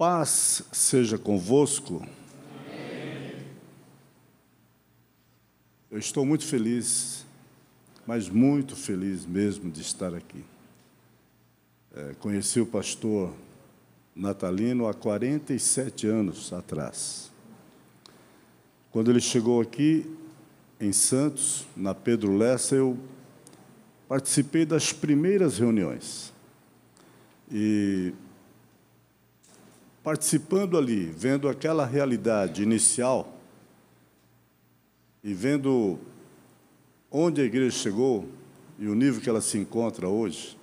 Paz seja convosco. Eu estou muito feliz, mas muito feliz mesmo de estar aqui. É, conheci o pastor Natalino há 47 anos atrás. Quando ele chegou aqui em Santos, na Pedro Lessa, eu participei das primeiras reuniões. E participando ali, vendo aquela realidade inicial e vendo onde a igreja chegou e o nível que ela se encontra hoje,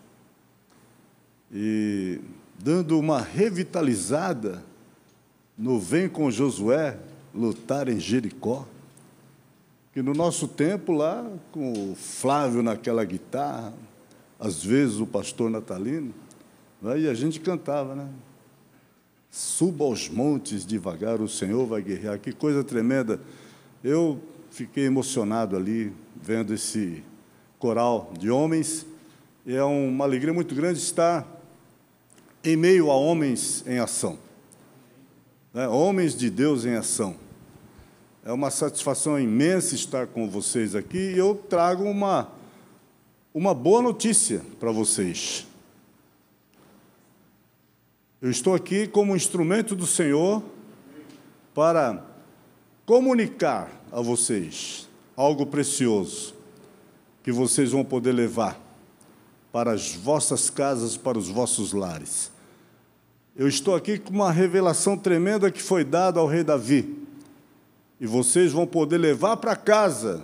e dando uma revitalizada no Vem com Josué lutar em Jericó, que no nosso tempo lá, com o Flávio naquela guitarra, às vezes o pastor Natalino, né, e a gente cantava, né? Suba aos montes devagar, o Senhor vai guerrear. Que coisa tremenda. Eu fiquei emocionado ali, vendo esse coral de homens. É uma alegria muito grande estar em meio a homens em ação. Né? Homens de Deus em ação. É uma satisfação imensa estar com vocês aqui e eu trago uma, uma boa notícia para vocês. Eu estou aqui como instrumento do Senhor para comunicar a vocês algo precioso que vocês vão poder levar para as vossas casas, para os vossos lares. Eu estou aqui com uma revelação tremenda que foi dada ao rei Davi. E vocês vão poder levar para casa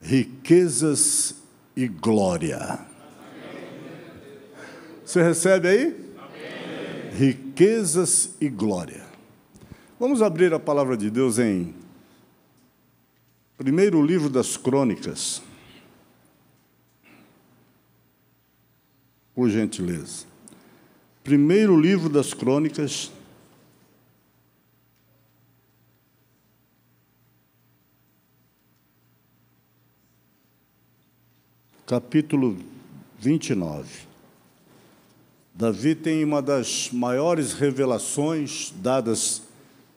riquezas e glória. Você recebe aí? Riquezas e glória. Vamos abrir a palavra de Deus em primeiro livro das Crônicas. Por gentileza. Primeiro livro das Crônicas. Capítulo 29. Davi tem uma das maiores revelações dadas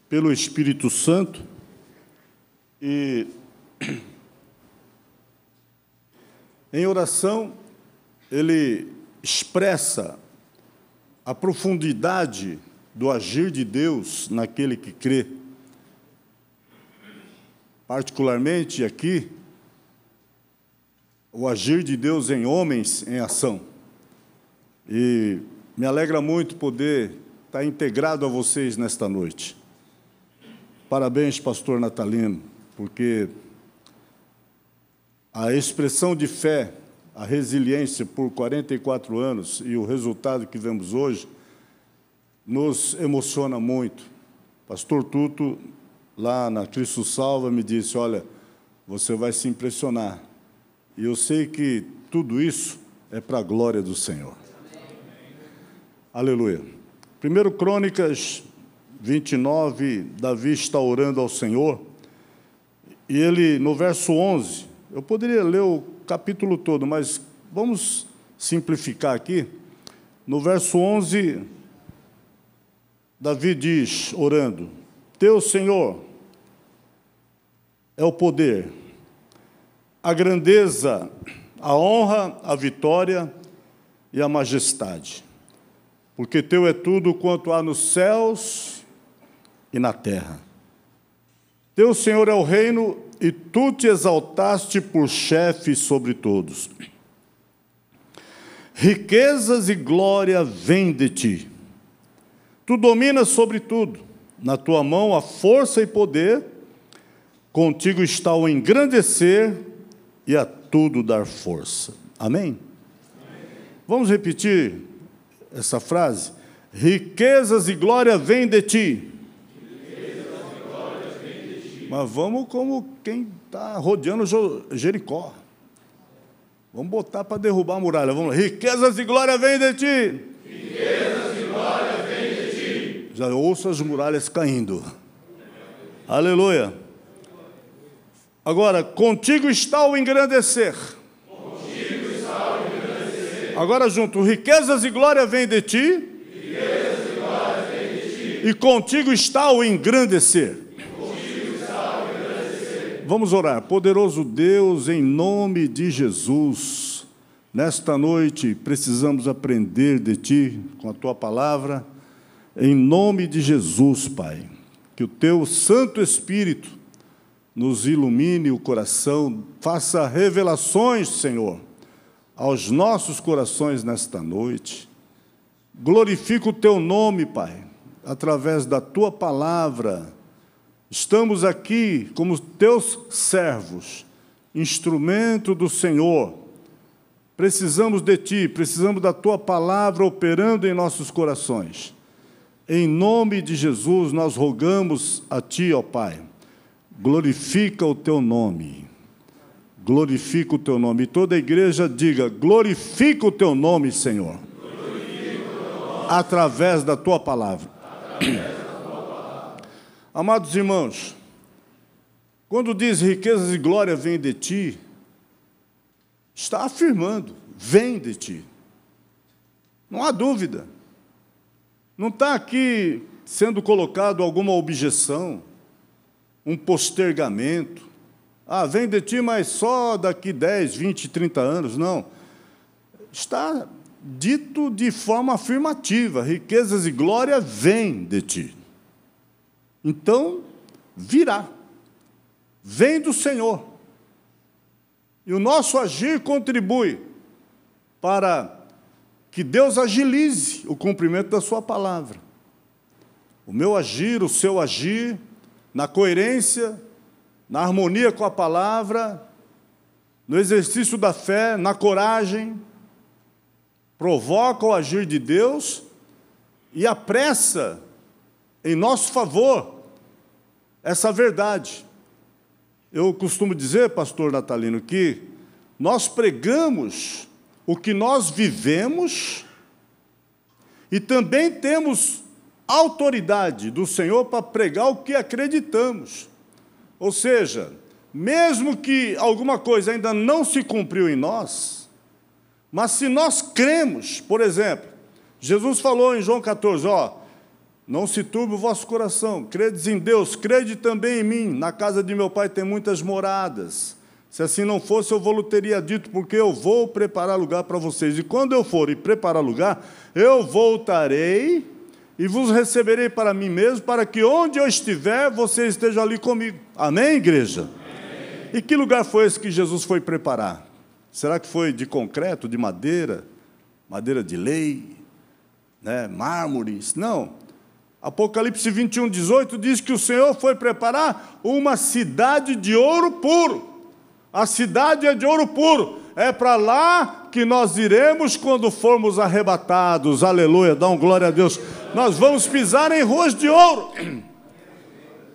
pelo Espírito Santo e em oração ele expressa a profundidade do agir de Deus naquele que crê. Particularmente aqui, o agir de Deus em homens em ação. E me alegra muito poder estar integrado a vocês nesta noite. Parabéns, pastor Natalino, porque a expressão de fé, a resiliência por 44 anos e o resultado que vemos hoje nos emociona muito. Pastor Tuto, lá na Cristo Salva, me disse: Olha, você vai se impressionar. E eu sei que tudo isso é para a glória do Senhor. Aleluia. Primeiro Crônicas 29, Davi está orando ao Senhor, e ele, no verso 11, eu poderia ler o capítulo todo, mas vamos simplificar aqui. No verso 11, Davi diz, orando: Teu Senhor é o poder, a grandeza, a honra, a vitória e a majestade porque teu é tudo quanto há nos céus e na terra. Teu Senhor é o reino e tu te exaltaste por chefe sobre todos. Riquezas e glória vêm de ti. Tu dominas sobre tudo. Na tua mão há força e poder. Contigo está o engrandecer e a tudo dar força. Amém? Amém. Vamos repetir essa frase? Riquezas e glória vêm de ti. Mas vamos como quem está rodeando Jericó. Vamos botar para derrubar a muralha. Vamos lá. Riquezas e glória vêm de ti. Riquezas e glória vêm de ti. Já ouço as muralhas caindo. Aleluia. Agora, contigo está o engrandecer. Agora junto, riquezas e glória vêm de ti. E glória E contigo está o engrandecer. Vamos orar. Poderoso Deus, em nome de Jesus, nesta noite precisamos aprender de Ti com a Tua palavra. Em nome de Jesus, Pai, que o Teu Santo Espírito nos ilumine o coração, faça revelações, Senhor, aos nossos corações nesta noite. Glorifica o Teu nome, Pai, através da Tua palavra Estamos aqui como teus servos, instrumento do Senhor. Precisamos de ti, precisamos da tua palavra operando em nossos corações. Em nome de Jesus, nós rogamos a ti, ó Pai, glorifica o teu nome. Glorifica o teu nome. E toda a igreja diga: glorifica o teu nome, Senhor. Através da tua palavra. Através Amados irmãos, quando diz riquezas e glória vêm de ti, está afirmando, vem de ti. Não há dúvida. Não está aqui sendo colocado alguma objeção, um postergamento. Ah, vem de ti, mas só daqui 10, 20, 30 anos. Não. Está dito de forma afirmativa: riquezas e glória vêm de ti. Então, virá. Vem do Senhor. E o nosso agir contribui para que Deus agilize o cumprimento da Sua palavra. O meu agir, o seu agir, na coerência, na harmonia com a palavra, no exercício da fé, na coragem, provoca o agir de Deus e apressa em nosso favor essa verdade. Eu costumo dizer, pastor Natalino, que nós pregamos o que nós vivemos e também temos autoridade do Senhor para pregar o que acreditamos. Ou seja, mesmo que alguma coisa ainda não se cumpriu em nós, mas se nós cremos, por exemplo, Jesus falou em João 14, ó, não se turbe o vosso coração, credes em Deus, crede também em mim. Na casa de meu pai tem muitas moradas. Se assim não fosse, eu vou teria dito, porque eu vou preparar lugar para vocês. E quando eu for e preparar lugar, eu voltarei e vos receberei para mim mesmo, para que onde eu estiver, vocês estejam ali comigo. Amém, igreja? Amém. E que lugar foi esse que Jesus foi preparar? Será que foi de concreto, de madeira, madeira de lei, né, mármores? Não. Apocalipse 21, 18 diz que o Senhor foi preparar uma cidade de ouro puro. A cidade é de ouro puro. É para lá que nós iremos quando formos arrebatados. Aleluia, dá um glória a Deus. Nós vamos pisar em ruas de ouro.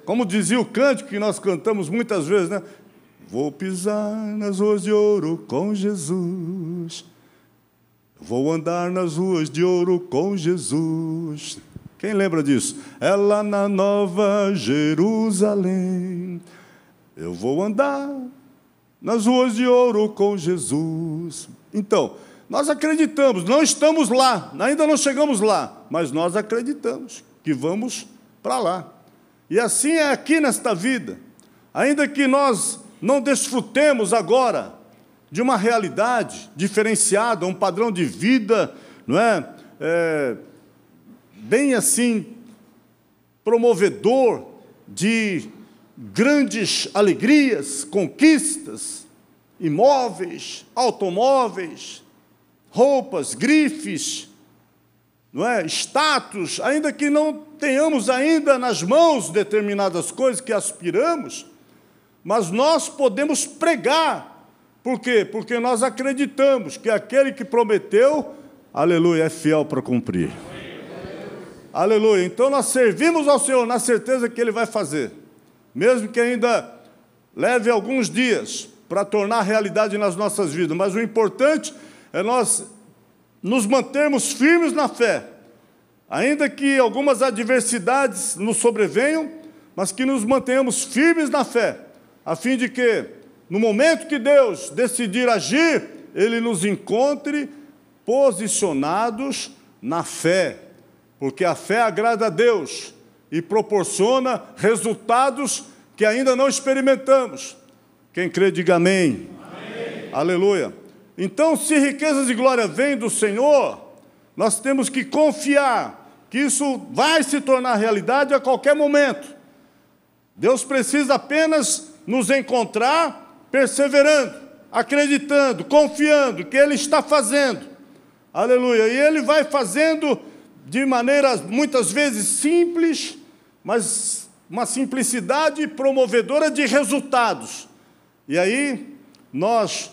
Como dizia o cântico que nós cantamos muitas vezes, né? Vou pisar nas ruas de ouro com Jesus. Vou andar nas ruas de ouro com Jesus. Quem lembra disso? É lá na Nova Jerusalém. Eu vou andar nas ruas de ouro com Jesus. Então, nós acreditamos, não estamos lá, ainda não chegamos lá, mas nós acreditamos que vamos para lá. E assim é aqui nesta vida. Ainda que nós não desfrutemos agora de uma realidade diferenciada, um padrão de vida, não é? é bem assim, promovedor de grandes alegrias, conquistas, imóveis, automóveis, roupas, grifes, não é? status, ainda que não tenhamos ainda nas mãos determinadas coisas que aspiramos, mas nós podemos pregar. Por quê? Porque nós acreditamos que aquele que prometeu, aleluia, é fiel para cumprir. Aleluia. Então nós servimos ao Senhor na certeza que Ele vai fazer, mesmo que ainda leve alguns dias para tornar realidade nas nossas vidas, mas o importante é nós nos mantermos firmes na fé, ainda que algumas adversidades nos sobrevenham, mas que nos mantenhamos firmes na fé, a fim de que, no momento que Deus decidir agir, Ele nos encontre posicionados na fé, porque a fé agrada a Deus e proporciona resultados que ainda não experimentamos. Quem crê, diga amém. amém. Aleluia. Então, se riquezas e glória vêm do Senhor, nós temos que confiar que isso vai se tornar realidade a qualquer momento. Deus precisa apenas nos encontrar perseverando, acreditando, confiando que Ele está fazendo. Aleluia. E Ele vai fazendo de maneira muitas vezes simples, mas uma simplicidade promovedora de resultados. E aí nós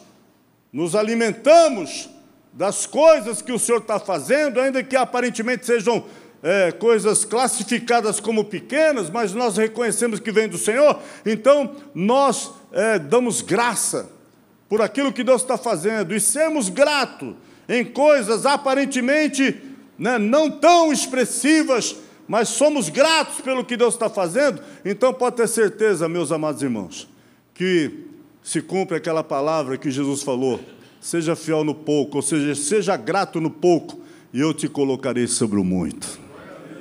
nos alimentamos das coisas que o Senhor está fazendo, ainda que aparentemente sejam é, coisas classificadas como pequenas, mas nós reconhecemos que vem do Senhor, então nós é, damos graça por aquilo que Deus está fazendo e sermos gratos em coisas aparentemente né, não tão expressivas, mas somos gratos pelo que Deus está fazendo, então pode ter certeza, meus amados irmãos, que se cumpre aquela palavra que Jesus falou: seja fiel no pouco, ou seja, seja grato no pouco, e eu te colocarei sobre o muito.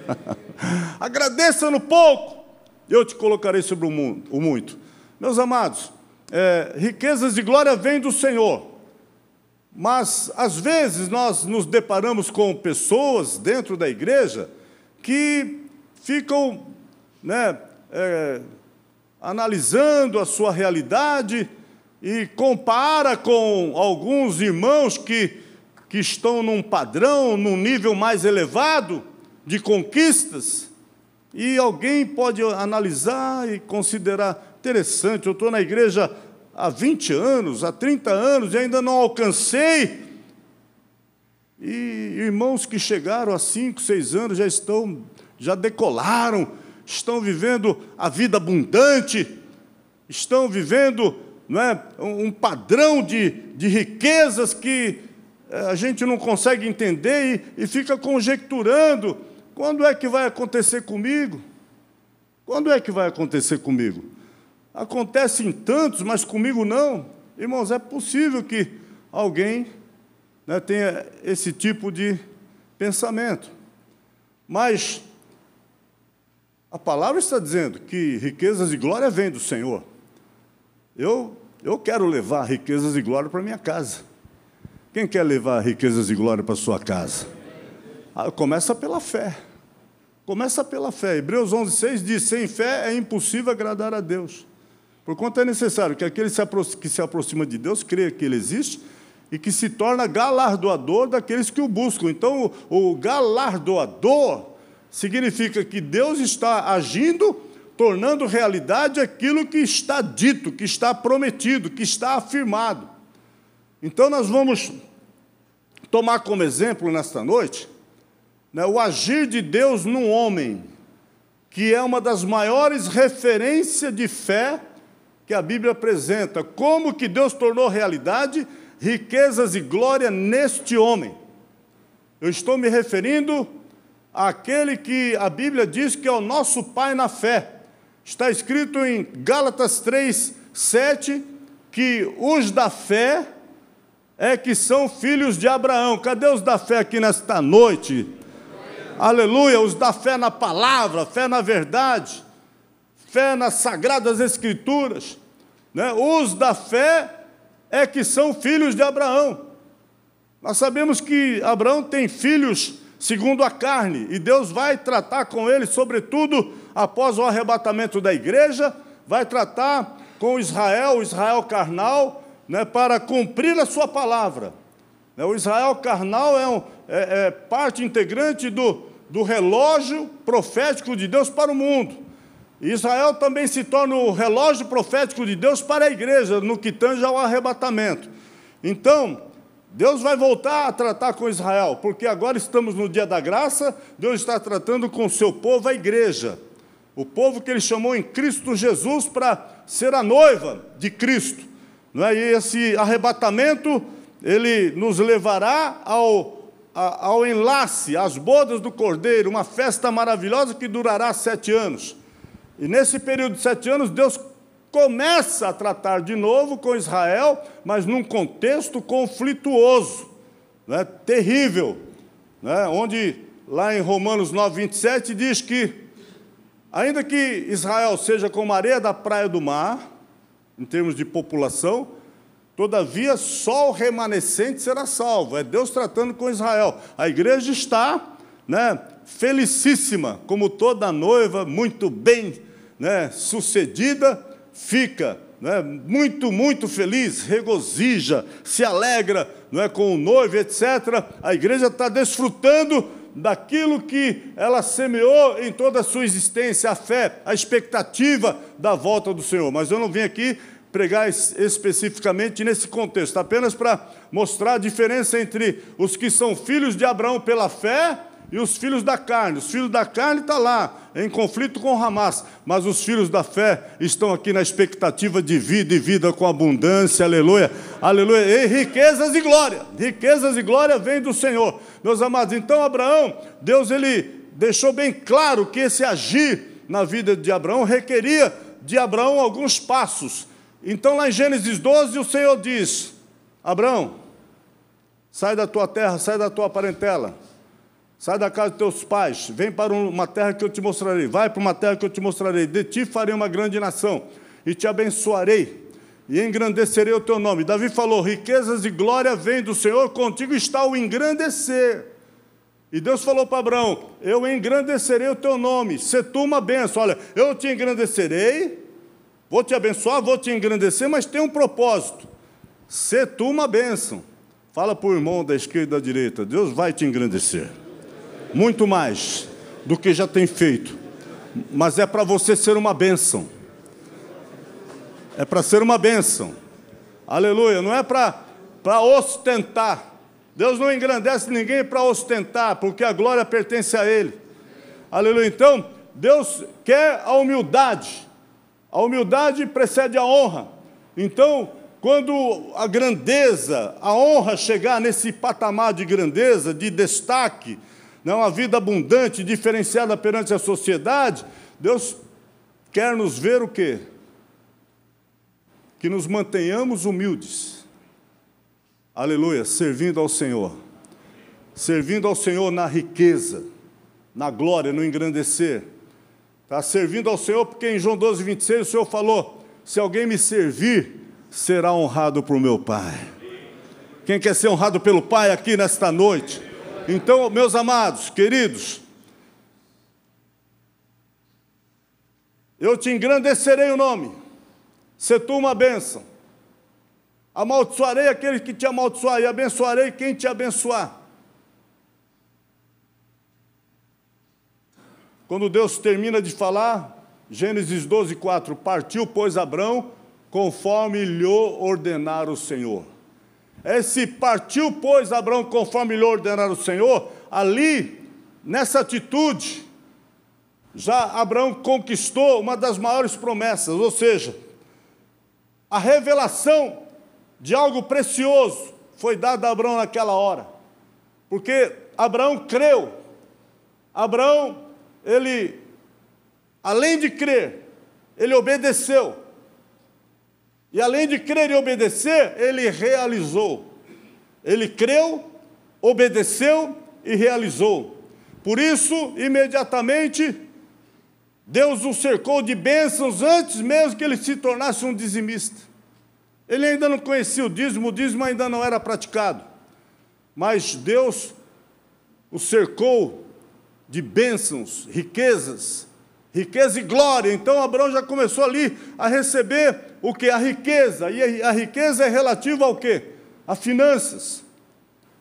Agradeça no pouco, eu te colocarei sobre o, mundo, o muito. Meus amados, é, riquezas de glória vêm do Senhor, mas às vezes nós nos deparamos com pessoas dentro da igreja que ficam né, é, analisando a sua realidade e compara com alguns irmãos que, que estão num padrão, num nível mais elevado de conquistas, e alguém pode analisar e considerar interessante, eu estou na igreja há 20 anos, há 30 anos e ainda não alcancei. E irmãos que chegaram há 5, 6 anos já estão, já decolaram, estão vivendo a vida abundante, estão vivendo não é, um padrão de, de riquezas que eh, a gente não consegue entender e, e fica conjecturando quando é que vai acontecer comigo? Quando é que vai acontecer comigo? Acontece em tantos, mas comigo não. Irmãos, é possível que alguém né, tenha esse tipo de pensamento. Mas a palavra está dizendo que riquezas e glória vêm do Senhor. Eu, eu quero levar riquezas e glória para minha casa. Quem quer levar riquezas e glória para sua casa? Ah, começa pela fé. Começa pela fé. Hebreus 11, 6 diz: sem fé é impossível agradar a Deus. Porquanto é necessário que aquele que se aproxima de Deus creia que Ele existe e que se torna galardoador daqueles que o buscam. Então, o galardoador significa que Deus está agindo, tornando realidade aquilo que está dito, que está prometido, que está afirmado. Então, nós vamos tomar como exemplo nesta noite né, o agir de Deus num homem, que é uma das maiores referências de fé que a Bíblia apresenta. Como que Deus tornou realidade riquezas e glória neste homem. Eu estou me referindo àquele que a Bíblia diz que é o nosso pai na fé. Está escrito em Gálatas 3, 7, que os da fé é que são filhos de Abraão. Cadê os da fé aqui nesta noite? Aleluia, os da fé na palavra, fé na verdade, fé nas sagradas escrituras. Né? Os da fé é que são filhos de Abraão. Nós sabemos que Abraão tem filhos segundo a carne, e Deus vai tratar com ele, sobretudo após o arrebatamento da igreja, vai tratar com Israel, o Israel carnal, né, para cumprir a sua palavra. Né, o Israel carnal é, um, é, é parte integrante do, do relógio profético de Deus para o mundo. Israel também se torna o relógio profético de Deus para a igreja, no que tange ao arrebatamento. Então, Deus vai voltar a tratar com Israel, porque agora estamos no dia da graça, Deus está tratando com o seu povo, a igreja. O povo que ele chamou em Cristo Jesus para ser a noiva de Cristo. Não é? E esse arrebatamento, ele nos levará ao, ao enlace, às bodas do Cordeiro, uma festa maravilhosa que durará sete anos. E nesse período de sete anos, Deus começa a tratar de novo com Israel, mas num contexto conflituoso, né, terrível, né, onde lá em Romanos 9, 27 diz que Ainda que Israel seja como areia da praia do mar, em termos de população, todavia só o remanescente será salvo. É Deus tratando com Israel. A igreja está né, felicíssima, como toda noiva, muito bem né, sucedida, fica né, muito, muito feliz, regozija, se alegra não é, com o noivo, etc. A igreja está desfrutando daquilo que ela semeou em toda a sua existência, a fé, a expectativa da volta do Senhor. Mas eu não vim aqui pregar especificamente nesse contexto, apenas para mostrar a diferença entre os que são filhos de Abraão pela fé e os filhos da carne. Os filhos da carne estão tá lá, em conflito com Hamas, mas os filhos da fé estão aqui na expectativa de vida e vida com abundância, aleluia, aleluia, e riquezas e glória. Riquezas e glória vêm do Senhor. Meus amados, então Abraão, Deus ele deixou bem claro que esse agir na vida de Abraão requeria de Abraão alguns passos. Então, lá em Gênesis 12, o Senhor diz: Abraão, sai da tua terra, sai da tua parentela, sai da casa de teus pais, vem para uma terra que eu te mostrarei, vai para uma terra que eu te mostrarei, de ti farei uma grande nação, e te abençoarei, e engrandecerei o teu nome. Davi falou: riquezas e glória vêm do Senhor, contigo está o engrandecer. E Deus falou para Abraão: Eu engrandecerei o teu nome, se tu uma benção. Olha, eu te engrandecerei, vou te abençoar, vou te engrandecer, mas tem um propósito: se tu uma bênção. Fala para o irmão da esquerda e da direita: Deus vai te engrandecer, muito mais do que já tem feito, mas é para você ser uma bênção é para ser uma bênção. Aleluia, não é para ostentar. Deus não engrandece ninguém para ostentar, porque a glória pertence a Ele. Aleluia. Então, Deus quer a humildade. A humildade precede a honra. Então, quando a grandeza, a honra chegar nesse patamar de grandeza, de destaque, não uma vida abundante, diferenciada perante a sociedade, Deus quer nos ver o quê? que nos mantenhamos humildes. Aleluia, servindo ao Senhor. Servindo ao Senhor na riqueza, na glória, no engrandecer. Está servindo ao Senhor, porque em João 12, 26, o Senhor falou: se alguém me servir, será honrado por meu Pai. Quem quer ser honrado pelo Pai aqui nesta noite? Então, meus amados, queridos, eu te engrandecerei o nome se tu uma bênção. Amaldiçoarei aquele que te amaldiçoar e abençoarei quem te abençoar. Quando Deus termina de falar, Gênesis 12, 4, partiu, pois, Abrão, conforme lhe ordenara o Senhor. Esse partiu, pois, Abraão, conforme lhe ordenara o Senhor, ali, nessa atitude, já Abraão conquistou uma das maiores promessas, ou seja, a revelação de algo precioso foi dada a Abraão naquela hora. Porque Abraão creu. Abraão, ele, além de crer, ele obedeceu. E além de crer e obedecer, ele realizou. Ele creu, obedeceu e realizou. Por isso, imediatamente, Deus o cercou de bênçãos antes mesmo que ele se tornasse um dizimista. Ele ainda não conhecia o dízimo, o dízimo ainda não era praticado. Mas Deus o cercou de bênçãos, riquezas, riqueza e glória. Então Abraão já começou ali a receber o que? A riqueza. E a riqueza é relativa ao quê? A finanças.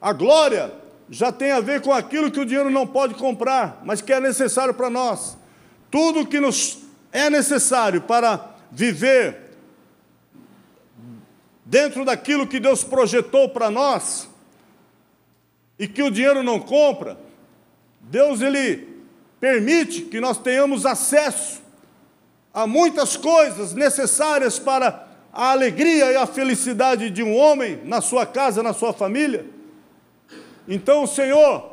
A glória já tem a ver com aquilo que o dinheiro não pode comprar, mas que é necessário para nós. Tudo que nos é necessário para viver dentro daquilo que Deus projetou para nós e que o dinheiro não compra, Deus ele permite que nós tenhamos acesso a muitas coisas necessárias para a alegria e a felicidade de um homem na sua casa, na sua família. Então o Senhor,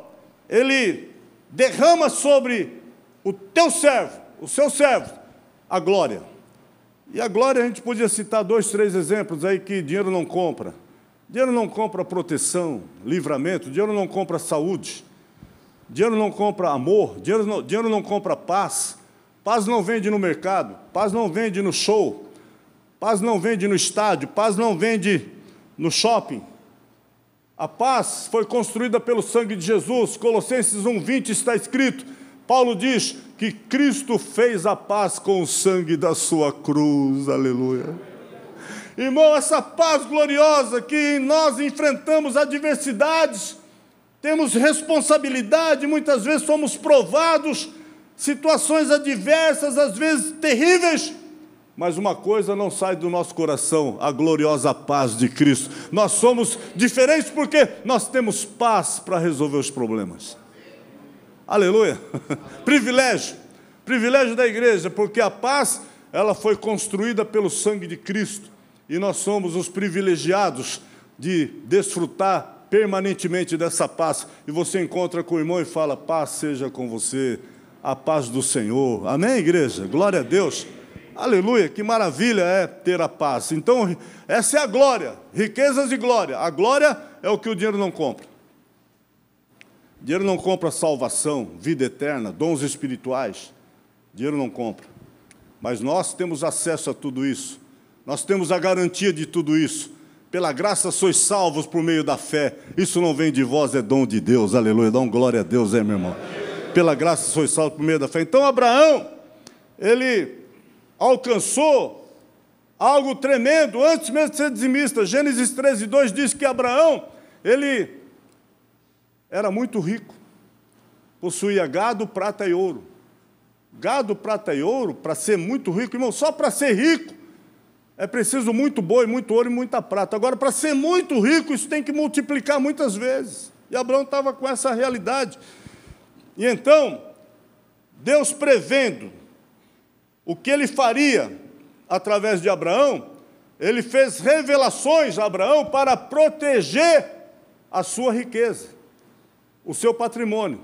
ele derrama sobre o teu servo, o seu servo, a glória. E a glória a gente podia citar dois, três exemplos aí que dinheiro não compra. Dinheiro não compra proteção, livramento, dinheiro não compra saúde, dinheiro não compra amor, dinheiro não, dinheiro não compra paz. Paz não vende no mercado, paz não vende no show, paz não vende no estádio, paz não vende no shopping. A paz foi construída pelo sangue de Jesus. Colossenses 1:20 está escrito: Paulo diz que Cristo fez a paz com o sangue da sua cruz. Aleluia. Irmão, essa paz gloriosa que nós enfrentamos adversidades, temos responsabilidade, muitas vezes somos provados, situações adversas, às vezes terríveis, mas uma coisa não sai do nosso coração: a gloriosa paz de Cristo. Nós somos diferentes porque nós temos paz para resolver os problemas. Aleluia. privilégio. Privilégio da igreja, porque a paz, ela foi construída pelo sangue de Cristo. E nós somos os privilegiados de desfrutar permanentemente dessa paz. E você encontra com o irmão e fala: paz seja com você, a paz do Senhor. Amém, igreja? Glória a Deus. Aleluia, que maravilha é ter a paz. Então, essa é a glória, riquezas e glória. A glória é o que o dinheiro não compra. Dinheiro não compra salvação, vida eterna, dons espirituais. Dinheiro não compra. Mas nós temos acesso a tudo isso. Nós temos a garantia de tudo isso. Pela graça sois salvos por meio da fé. Isso não vem de vós, é dom de Deus. Aleluia. Dá um glória a Deus, é, meu irmão. Pela graça sois salvos por meio da fé. Então Abraão, ele alcançou algo tremendo antes mesmo de ser dizimista. Gênesis 13, 2 diz que Abraão, ele era muito rico, possuía gado, prata e ouro. Gado, prata e ouro, para ser muito rico, irmão, só para ser rico é preciso muito boi, muito ouro e muita prata. Agora, para ser muito rico, isso tem que multiplicar muitas vezes. E Abraão estava com essa realidade. E então, Deus prevendo o que ele faria através de Abraão, ele fez revelações a Abraão para proteger a sua riqueza o seu patrimônio.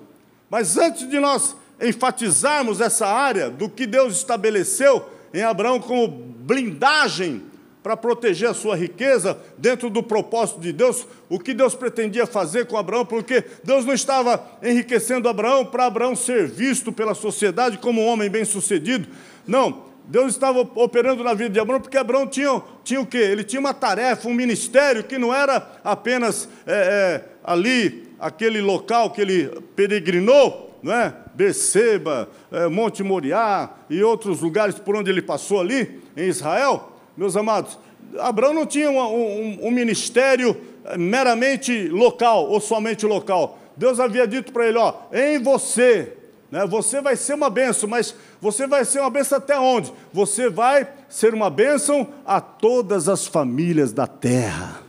Mas antes de nós enfatizarmos essa área do que Deus estabeleceu em Abraão como blindagem para proteger a sua riqueza dentro do propósito de Deus, o que Deus pretendia fazer com Abraão, porque Deus não estava enriquecendo Abraão para Abraão ser visto pela sociedade como um homem bem-sucedido. Não, Deus estava operando na vida de Abraão porque Abraão tinha, tinha o quê? Ele tinha uma tarefa, um ministério que não era apenas é, é, ali aquele local que ele peregrinou, não é? Beceba, é, Monte Moriá e outros lugares por onde ele passou ali, em Israel, meus amados, Abraão não tinha um, um, um ministério é, meramente local ou somente local. Deus havia dito para ele: ó, em você, né, você vai ser uma bênção, mas você vai ser uma bênção até onde? Você vai ser uma bênção a todas as famílias da terra.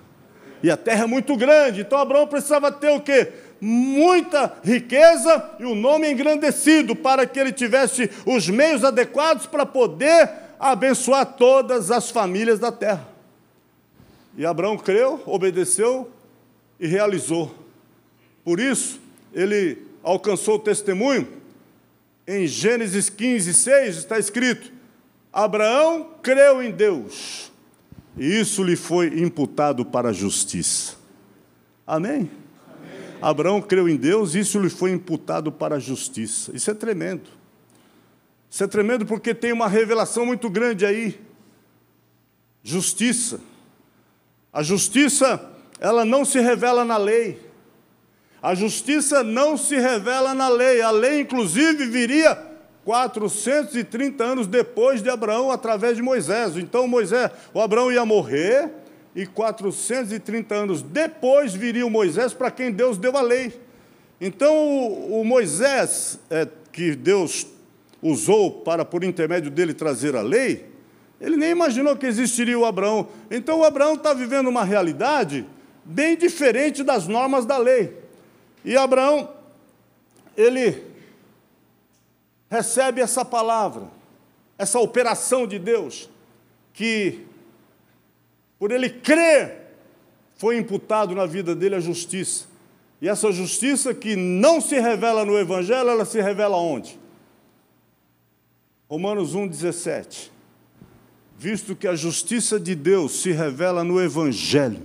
E a terra é muito grande, então Abraão precisava ter o quê? Muita riqueza e o nome engrandecido, para que ele tivesse os meios adequados para poder abençoar todas as famílias da terra. E Abraão creu, obedeceu e realizou. Por isso, ele alcançou o testemunho. Em Gênesis 15, 6 está escrito: Abraão creu em Deus e isso lhe foi imputado para a justiça. Amém? Abraão creu em Deus, e isso lhe foi imputado para a justiça. Isso é tremendo. Isso é tremendo porque tem uma revelação muito grande aí. Justiça. A justiça, ela não se revela na lei. A justiça não se revela na lei. A lei, inclusive, viria 430 anos depois de Abraão, através de Moisés. Então Moisés, o Abraão ia morrer, e 430 anos depois viria o Moisés para quem Deus deu a lei. Então o, Moisés, é, que Deus usou para, por intermédio dele, trazer a lei, ele nem imaginou que existiria o Abraão. Então o Abraão está vivendo uma realidade bem diferente das normas da lei. E Abraão, ele recebe essa palavra, essa operação de Deus, que por ele crer, foi imputado na vida dele a justiça. E essa justiça que não se revela no Evangelho, ela se revela onde? Romanos 1,17. Visto que a justiça de Deus se revela no Evangelho,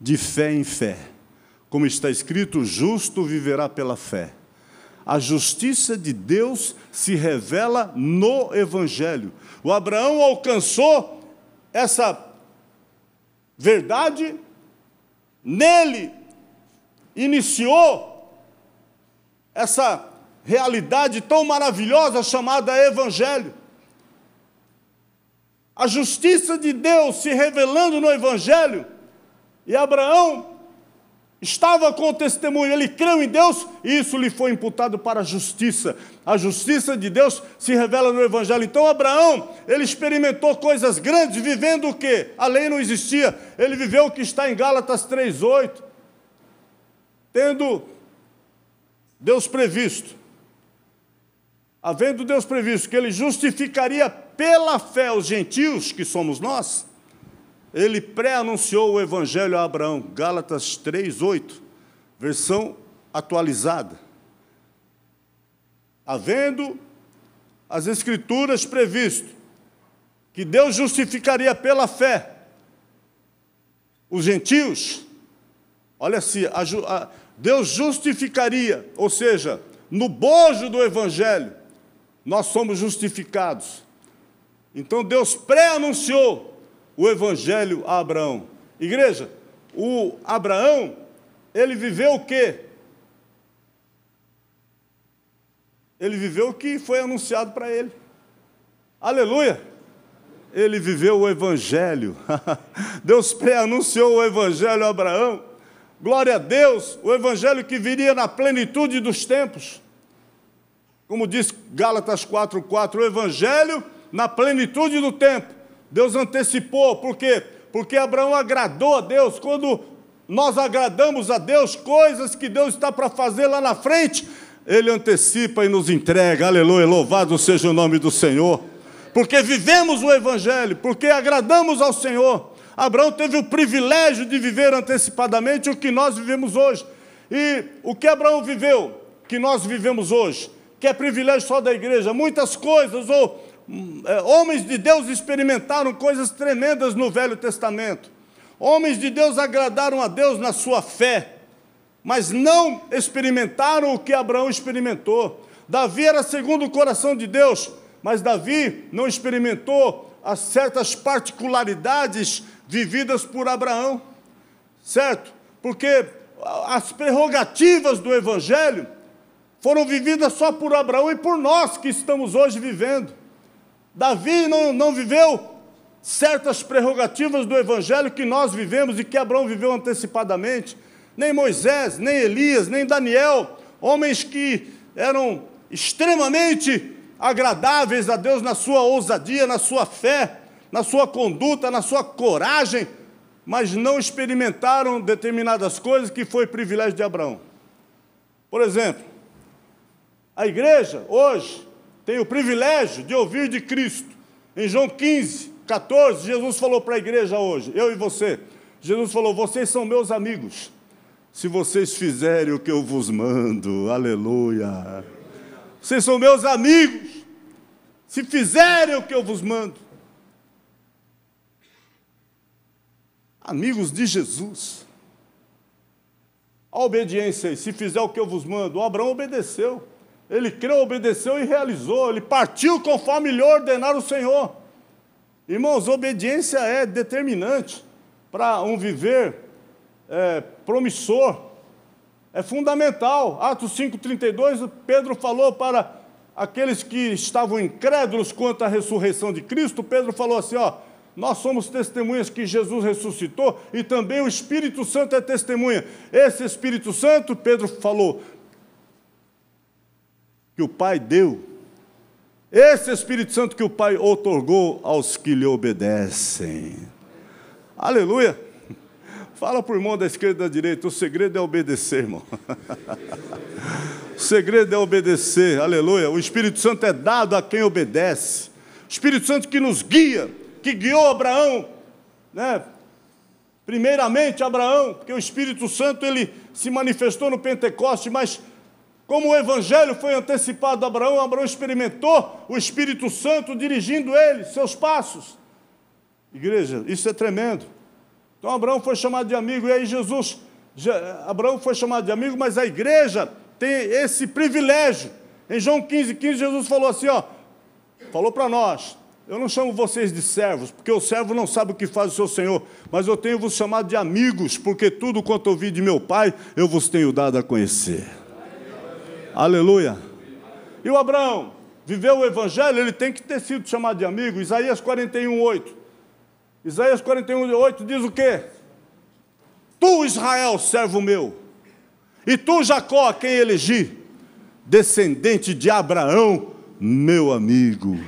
de fé em fé. Como está escrito, o justo viverá pela fé. a justiça de Deus se revela no Evangelho. O Abraão alcançou essa verdade, nele iniciou essa realidade tão maravilhosa chamada Evangelho. A justiça de Deus se revelando no Evangelho, e Abraão estava com o testemunho, ele creu em Deus e isso lhe foi imputado para a justiça. A justiça de Deus se revela no Evangelho. Então, Abraão, ele experimentou coisas grandes, vivendo o quê? A lei não existia, ele viveu o que está em Gálatas 3,8, tendo Deus previsto, havendo Deus previsto que ele justificaria pela fé os gentios, que somos nós ele pré-anunciou o evangelho a Abraão, Gálatas 3:8, versão atualizada. Havendo as escrituras previsto que Deus justificaria pela fé os gentios, olha se Deus justificaria, ou seja, no bojo do evangelho, nós somos justificados. Então Deus pré-anunciou o evangelho a Abraão. Igreja, o Abraão, ele viveu o quê? Ele viveu o que foi anunciado para ele. Aleluia! Ele viveu o evangelho. Deus pré-anunciou o evangelho a Abraão. Glória a Deus, o evangelho que viria na plenitude dos tempos. Como diz Gálatas 4:4, o evangelho na plenitude do tempo Deus antecipou, por quê? Porque Abraão agradou a Deus. Quando nós agradamos a Deus, coisas que Deus está para fazer lá na frente, Ele antecipa e nos entrega. Aleluia, louvado seja o nome do Senhor. Porque vivemos o Evangelho, porque agradamos ao Senhor. Abraão teve o privilégio de viver antecipadamente o que nós vivemos hoje. E o que Abraão viveu, que nós vivemos hoje, que é privilégio só da igreja, muitas coisas, ou homens de Deus experimentaram coisas tremendas no Velho Testamento. Homens de Deus agradaram a Deus na sua fé, mas não experimentaram o que Abraão experimentou. Davi era segundo o coração de Deus, mas Davi não experimentou as certas particularidades vividas por Abraão, certo? Porque as prerrogativas do Evangelho foram vividas só por Abraão e por nós que estamos hoje vivendo. Davi não, não viveu certas prerrogativas do Evangelho que nós vivemos e que Abraão viveu antecipadamente. Nem Moisés, nem Elias, nem Daniel, homens que eram extremamente agradáveis a Deus na sua ousadia, na sua fé, na sua conduta, na sua coragem, mas não experimentaram determinadas coisas que foi privilégio de Abraão. Por exemplo, a igreja hoje tem o privilégio de ouvir de Cristo. Em João 15, 14, Jesus falou para a igreja hoje, eu e você. Jesus falou: Vocês são meus amigos, se vocês fizerem o que eu vos mando. Aleluia. Vocês são meus amigos, se fizerem o que eu vos mando. Amigos de Jesus. A obediência, se fizer o que eu vos mando. O Abraão obedeceu. Ele creu, obedeceu e realizou. Ele partiu conforme lhe ordenar o Senhor. Irmãos, obediência é determinante para um viver é, promissor. É fundamental. Atos 5,32, Pedro falou para aqueles que estavam incrédulos quanto à ressurreição de Cristo. Pedro falou assim: ó, nós somos testemunhas que Jesus ressuscitou e também o Espírito Santo é testemunha. Esse Espírito Santo, Pedro falou, que o Pai deu, esse Espírito Santo que o Pai otorgou aos que lhe obedecem. Aleluia! Fala para o irmão da esquerda e da direita, o segredo é obedecer, irmão. o segredo é obedecer, aleluia. O Espírito Santo é dado a quem obedece. O Espírito Santo que nos guia, que guiou Abraão, né? Primeiramente Abraão, porque o Espírito Santo ele se manifestou no Pentecoste, mas como o evangelho foi antecipado a Abraão, Abraão experimentou o Espírito Santo dirigindo ele, seus passos. Igreja, isso é tremendo. Então Abraão foi chamado de amigo, e aí Jesus, Abraão foi chamado de amigo, mas a igreja tem esse privilégio. Em João 15, 15, Jesus falou assim: ó, falou para nós, eu não chamo vocês de servos, porque o servo não sabe o que faz o seu senhor, mas eu tenho vos chamado de amigos, porque tudo quanto ouvi de meu Pai, eu vos tenho dado a conhecer. Aleluia. E o Abraão viveu o evangelho, ele tem que ter sido chamado de amigo. Isaías 41, 8. Isaías 41, 8 diz o quê? Tu, Israel, servo meu, e tu, Jacó, a quem elegi, descendente de Abraão, meu amigo.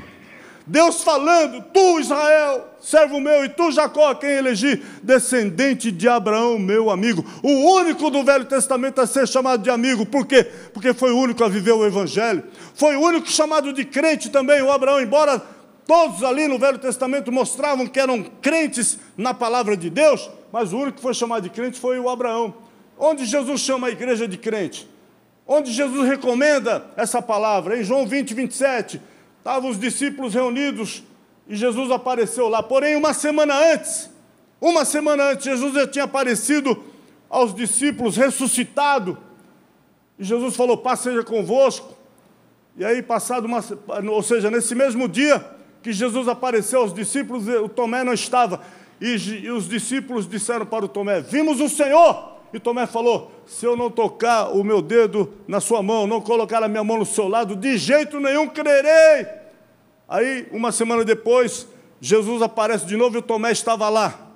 Deus falando, tu, Israel, servo meu, e tu, Jacó, quem elegi, descendente de Abraão, meu amigo. O único do Velho Testamento a ser chamado de amigo, por quê? Porque foi o único a viver o Evangelho. Foi o único chamado de crente também, o Abraão, embora todos ali no Velho Testamento mostravam que eram crentes na palavra de Deus, mas o único que foi chamado de crente foi o Abraão. Onde Jesus chama a igreja de crente? Onde Jesus recomenda essa palavra? Em João 20, 27 Estavam os discípulos reunidos e Jesus apareceu lá. Porém, uma semana antes, uma semana antes, Jesus já tinha aparecido aos discípulos ressuscitado. E Jesus falou: Paz seja convosco. E aí, passado uma, ou seja, nesse mesmo dia que Jesus apareceu aos discípulos, o Tomé não estava. E, e os discípulos disseram para o Tomé: Vimos o Senhor. E Tomé falou: Se eu não tocar o meu dedo na sua mão, não colocar a minha mão no seu lado, de jeito nenhum crerei. Aí, uma semana depois, Jesus aparece de novo e o Tomé estava lá.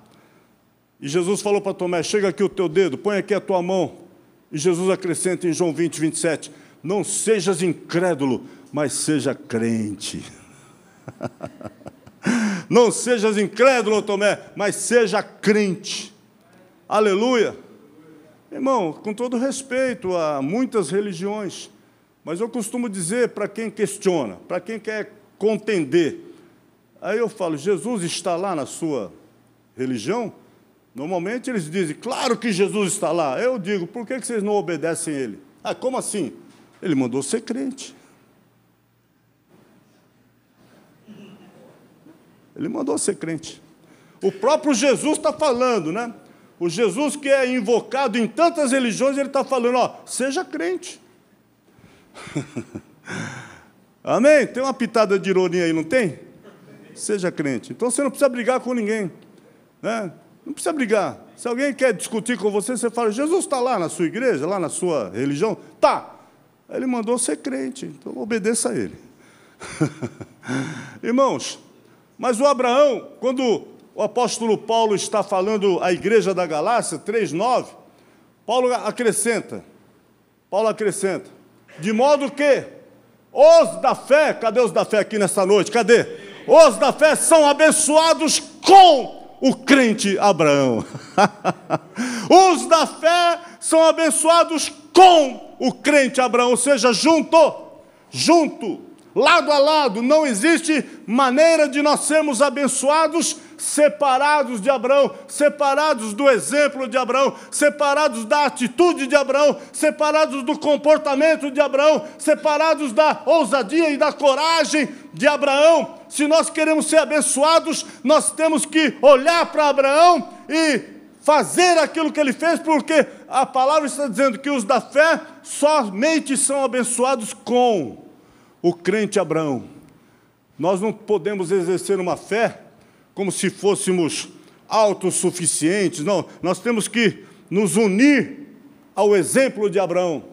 E Jesus falou para Tomé: Chega aqui o teu dedo, põe aqui a tua mão. E Jesus acrescenta em João 20, 27, Não sejas incrédulo, mas seja crente. Não sejas incrédulo, Tomé, mas seja crente. Aleluia. Irmão, com todo respeito a muitas religiões, mas eu costumo dizer para quem questiona, para quem quer contender. Aí eu falo, Jesus está lá na sua religião? Normalmente eles dizem, claro que Jesus está lá. Eu digo, por que vocês não obedecem a Ele? Ah, como assim? Ele mandou ser crente. Ele mandou ser crente. O próprio Jesus está falando, né? O Jesus que é invocado em tantas religiões, ele está falando, ó, seja crente. Amém? Tem uma pitada de ironia aí, não tem? Seja crente. Então você não precisa brigar com ninguém. Né? Não precisa brigar. Se alguém quer discutir com você, você fala: Jesus está lá na sua igreja, lá na sua religião? Tá. Ele mandou ser crente, então obedeça a ele. Irmãos, mas o Abraão, quando o apóstolo Paulo está falando à igreja da Galácia, 3,9, Paulo acrescenta, Paulo acrescenta, de modo que os da fé, cadê os da fé aqui nessa noite? Cadê? Os da fé são abençoados com o crente Abraão. os da fé são abençoados com o crente Abraão, ou seja, junto, junto, lado a lado. Não existe maneira de nós sermos abençoados separados de Abraão, separados do exemplo de Abraão, separados da atitude de Abraão, separados do comportamento de Abraão, separados da ousadia e da coragem de Abraão. Se nós queremos ser abençoados, nós temos que olhar para Abraão e fazer aquilo que ele fez, porque a palavra está dizendo que os da fé somente são abençoados com o crente Abraão. Nós não podemos exercer uma fé como se fôssemos autossuficientes. Não, nós temos que nos unir ao exemplo de Abraão,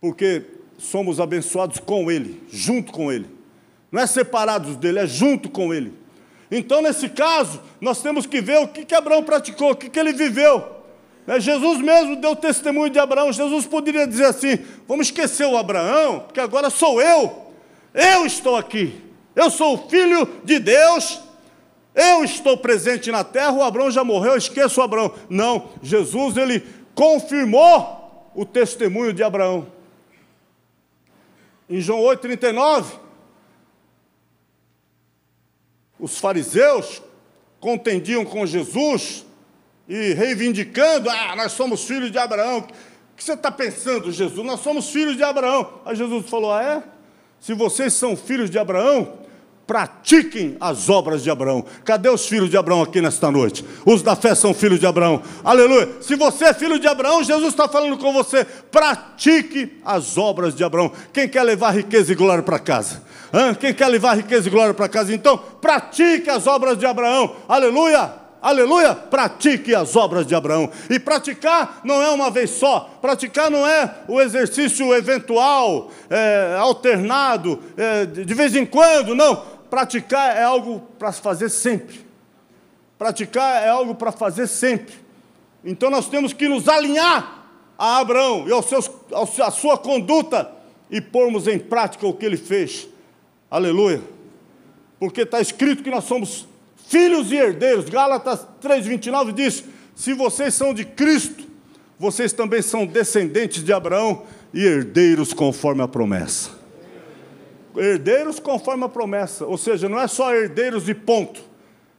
porque somos abençoados com ele, junto com ele. Não é separados dele, é junto com ele. Então, nesse caso, nós temos que ver o que, que Abraão praticou, o que, que ele viveu. É, Jesus mesmo deu testemunho de Abraão. Jesus poderia dizer assim: vamos esquecer o Abraão, porque agora sou eu. Eu estou aqui. Eu sou o filho de Deus eu estou presente na terra, o Abraão já morreu, eu esqueço o Abraão. Não, Jesus ele confirmou o testemunho de Abraão. Em João 8,39, os fariseus contendiam com Jesus e reivindicando: ah, nós somos filhos de Abraão. O que você está pensando, Jesus? Nós somos filhos de Abraão. Aí Jesus falou: ah, é? Se vocês são filhos de Abraão, pratiquem as obras de Abraão. Cadê os filhos de Abraão aqui nesta noite? Os da fé são filhos de Abraão. Aleluia. Se você é filho de Abraão, Jesus está falando com você. Pratique as obras de Abraão. Quem quer levar riqueza e glória para casa? Hã? Quem quer levar riqueza e glória para casa? Então, pratique as obras de Abraão. Aleluia aleluia, pratique as obras de Abraão. E praticar não é uma vez só, praticar não é o exercício eventual, é, alternado, é, de vez em quando, não. Praticar é algo para fazer sempre. Praticar é algo para fazer sempre. Então nós temos que nos alinhar a Abraão e aos seus, à sua conduta e pormos em prática o que ele fez. Aleluia. Porque está escrito que nós somos filhos e herdeiros. Gálatas 3,29 diz: Se vocês são de Cristo, vocês também são descendentes de Abraão e herdeiros conforme a promessa. Herdeiros conforme a promessa, ou seja, não é só herdeiros e ponto,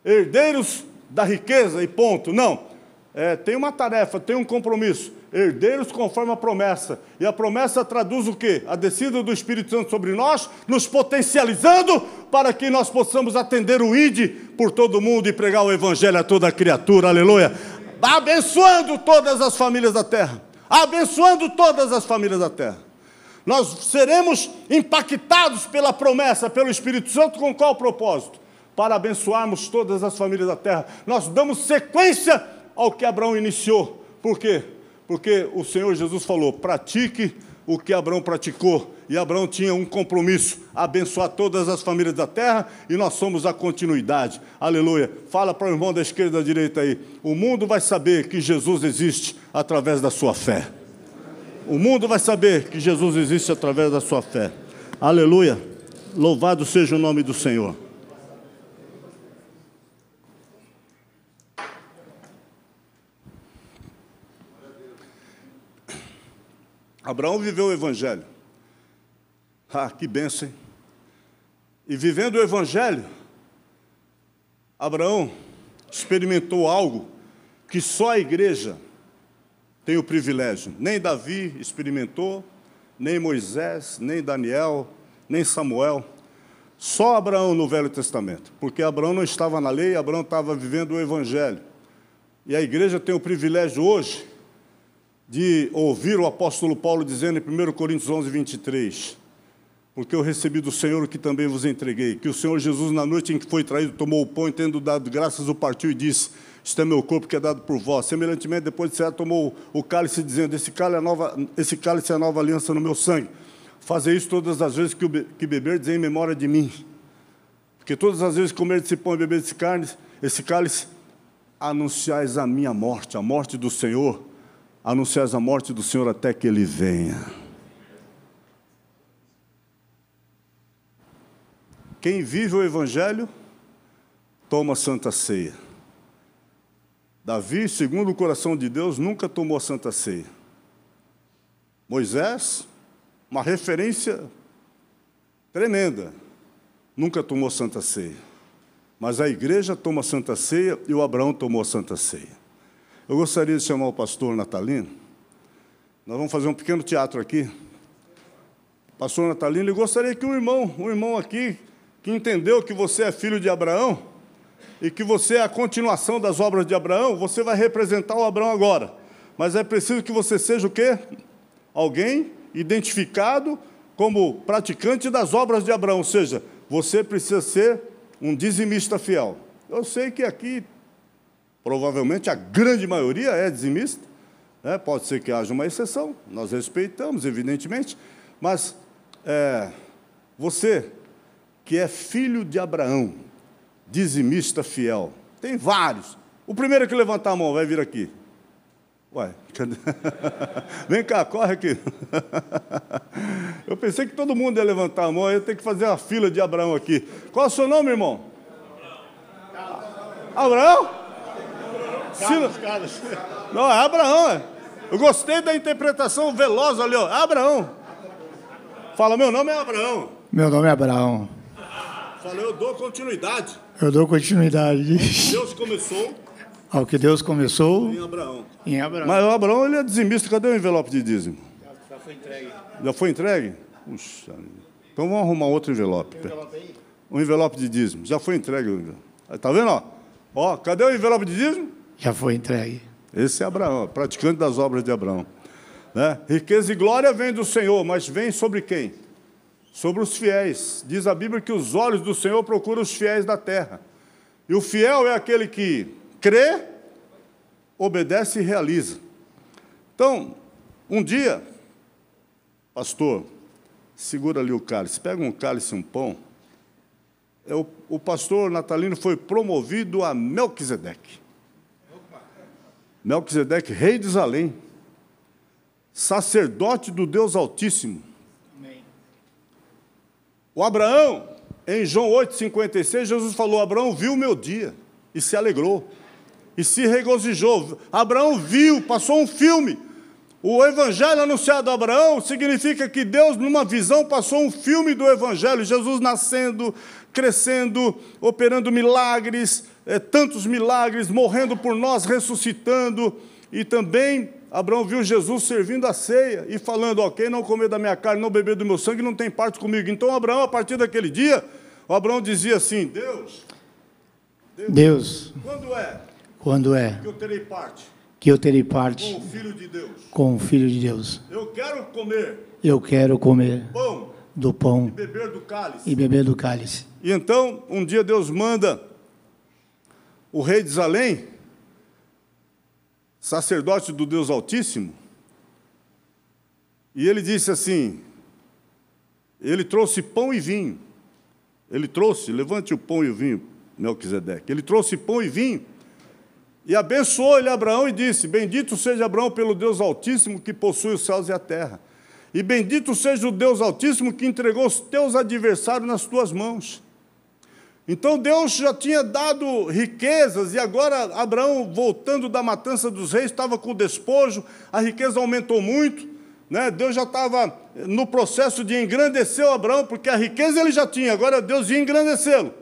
herdeiros da riqueza e ponto, não. É, tem uma tarefa, tem um compromisso herdeiros conforme a promessa. E a promessa traduz o quê? A descida do Espírito Santo sobre nós, nos potencializando para que nós possamos atender o ID por todo mundo e pregar o Evangelho a toda criatura, aleluia. Abençoando todas as famílias da terra. Abençoando todas as famílias da terra. Nós seremos impactados pela promessa, pelo Espírito Santo, com qual propósito? Para abençoarmos todas as famílias da terra. Nós damos sequência ao que Abraão iniciou. Por quê? Porque o Senhor Jesus falou: pratique o que Abraão praticou. E Abraão tinha um compromisso: abençoar todas as famílias da terra, e nós somos a continuidade. Aleluia. Fala para o irmão da esquerda e da direita aí: o mundo vai saber que Jesus existe através da sua fé. O mundo vai saber que Jesus existe através da sua fé. Aleluia. Louvado seja o nome do Senhor. Abraão viveu o Evangelho. Ah, que bênção, hein? E vivendo o Evangelho, Abraão experimentou algo que só a igreja tem o privilégio. Nem Davi experimentou, nem Moisés, nem Daniel, nem Samuel. Só Abraão no Velho Testamento, porque Abraão não estava na lei, Abraão estava vivendo o Evangelho. E a igreja tem o privilégio hoje de ouvir o apóstolo Paulo dizendo em 1 Coríntios 11, 23, porque eu recebi do Senhor o que também vos entreguei, que o Senhor Jesus, na noite em que foi traído, tomou o pão e, tendo dado graças, o partiu e disse, este é meu corpo que é dado por vós. Semelhantemente, depois de cear, tomou o cálice, dizendo, esse cálice, é nova, esse cálice é a nova aliança no meu sangue. Fazer isso todas as vezes que, que beberdes em memória de mim. Porque todas as vezes que comer esse pão e beber esse carne, esse cálice, anunciais a minha morte, a morte do Senhor, anunciais a morte do Senhor até que ele venha. Quem vive o Evangelho, toma santa ceia. Davi, segundo o coração de Deus, nunca tomou santa ceia. Moisés, uma referência tremenda, nunca tomou santa ceia. Mas a igreja toma santa ceia e o Abraão tomou santa ceia. Eu gostaria de chamar o pastor Natalino. Nós vamos fazer um pequeno teatro aqui. Pastor Natalino, eu gostaria que um irmão, um irmão aqui, que entendeu que você é filho de Abraão e que você é a continuação das obras de Abraão, você vai representar o Abraão agora. Mas é preciso que você seja o quê? Alguém identificado como praticante das obras de Abraão, ou seja, você precisa ser um dizimista fiel. Eu sei que aqui Provavelmente a grande maioria é dizimista. Né? Pode ser que haja uma exceção, nós respeitamos, evidentemente, mas é, você que é filho de Abraão, dizimista fiel, tem vários. O primeiro que levantar a mão vai vir aqui. Ué? Vem cá, corre aqui. Eu pensei que todo mundo ia levantar a mão, eu tenho que fazer uma fila de Abraão aqui. Qual é o seu nome, irmão? Abraão? Abraão? Carlos, Carlos. Não, é Abraão. É. Eu gostei da interpretação veloz ali, ó. É Abraão. Fala, meu nome é Abraão. Meu nome é Abraão. Fala, eu dou continuidade. Eu dou continuidade. Deus começou. Ao que Deus começou. Em Abraão. Em Abraão. Mas o Abraão, ele é dizimista. Cadê o envelope de dízimo? Já foi entregue. Já foi entregue? Puxa. Então vamos arrumar outro envelope. Tem envelope aí? o envelope de dízimo. Já foi entregue. Está vendo? Ó? ó, cadê o envelope de dízimo? Já foi entregue. Esse é Abraão, praticante das obras de Abraão. Né? Riqueza e glória vem do Senhor, mas vem sobre quem? Sobre os fiéis. Diz a Bíblia que os olhos do Senhor procuram os fiéis da terra. E o fiel é aquele que crê, obedece e realiza. Então, um dia, pastor, segura ali o cálice, pega um cálice e um pão. É o, o pastor Natalino foi promovido a Melquisedeque. Melquisedeque, rei de Zalém, sacerdote do Deus Altíssimo. Amém. O Abraão, em João 8,56, Jesus falou: Abraão viu o meu dia e se alegrou, e se regozijou. Abraão viu, passou um filme. O evangelho anunciado a Abraão significa que Deus, numa visão, passou um filme do evangelho, Jesus nascendo, crescendo, operando milagres, é, tantos milagres, morrendo por nós, ressuscitando, e também Abraão viu Jesus servindo a ceia e falando: Ok, não comer da minha carne, não beber do meu sangue, não tem parte comigo. Então, Abraão, a partir daquele dia, Abraão dizia assim: Deus, Deus, Deus quando é? Quando é? Que eu terei parte que eu terei parte com o Filho de Deus. Com o Filho de Deus. Eu quero comer. Eu quero comer pão, do pão e beber do cálice. E beber do cálice. E então, um dia Deus manda o rei de Zalém, sacerdote do Deus Altíssimo, e ele disse assim: ele trouxe pão e vinho. Ele trouxe, levante o pão e o vinho, Melquisedeque. Ele trouxe pão e vinho e abençoou ele Abraão e disse: Bendito seja Abraão pelo Deus Altíssimo que possui os céus e a terra. E bendito seja o Deus Altíssimo que entregou os teus adversários nas tuas mãos. Então Deus já tinha dado riquezas, e agora Abraão, voltando da matança dos reis, estava com despojo, a riqueza aumentou muito. Né? Deus já estava no processo de engrandecer Abraão, porque a riqueza ele já tinha, agora Deus ia engrandecê-lo.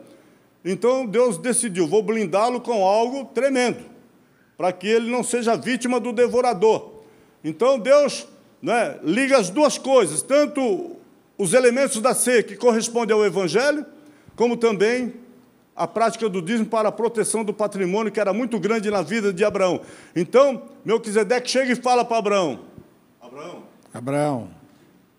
Então Deus decidiu: vou blindá-lo com algo tremendo para que ele não seja vítima do devorador. Então Deus né, liga as duas coisas, tanto os elementos da ceia que correspondem ao Evangelho, como também a prática do dízimo para a proteção do patrimônio, que era muito grande na vida de Abraão. Então, Melquisedeque chega e fala para Abraão: Abraão, Abraão,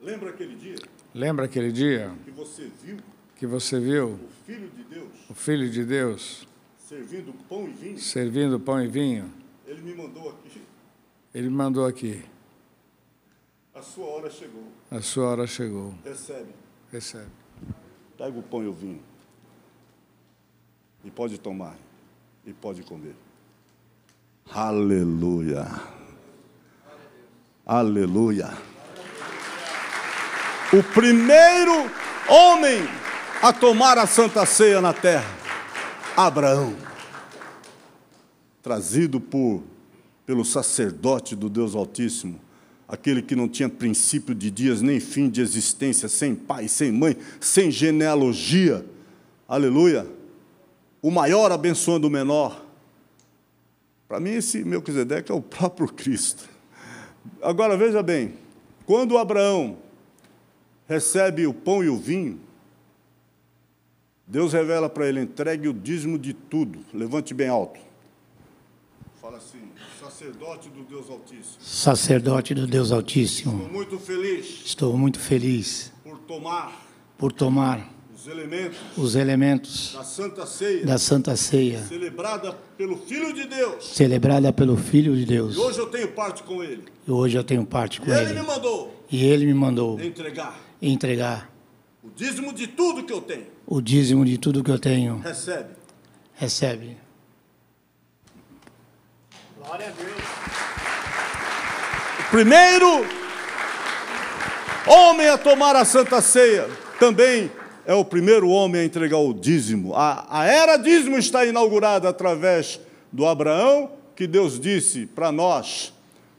lembra aquele dia? Lembra aquele dia que você viu? Que você viu o Filho de Deus? O Filho de Deus Servindo pão e vinho? Servindo pão e vinho. Ele me mandou aqui. Ele mandou aqui. A sua hora chegou. A sua hora chegou. Recebe. Recebe. Pega o pão e o vinho. E pode tomar. E pode comer. Aleluia. Aleluia. O primeiro homem a tomar a santa ceia na terra Abraão, trazido por, pelo sacerdote do Deus Altíssimo, aquele que não tinha princípio de dias nem fim de existência, sem pai, sem mãe, sem genealogia. Aleluia. O maior abençoando o menor. Para mim, esse Melquisedeque é o próprio Cristo. Agora, veja bem: quando Abraão recebe o pão e o vinho, Deus revela para ele: entregue o dízimo de tudo. Levante bem alto. Fala assim: sacerdote do Deus Altíssimo. Sacerdote do Deus Altíssimo. Estou muito feliz. Estou muito feliz. Por tomar. Por tomar. Os elementos. Os elementos. Da Santa Ceia. Da Santa Ceia. Celebrada pelo Filho de Deus. Celebrada pelo Filho de Deus. E hoje eu tenho parte com ele. E hoje eu tenho parte com e ele. ele me mandou. E ele me mandou. Entregar. Entregar. O dízimo de tudo que eu tenho o dízimo de tudo que eu tenho. Recebe. Recebe. Glória a Deus. O primeiro homem a tomar a Santa Ceia também é o primeiro homem a entregar o dízimo. A, a era dízimo está inaugurada através do Abraão, que Deus disse para nós,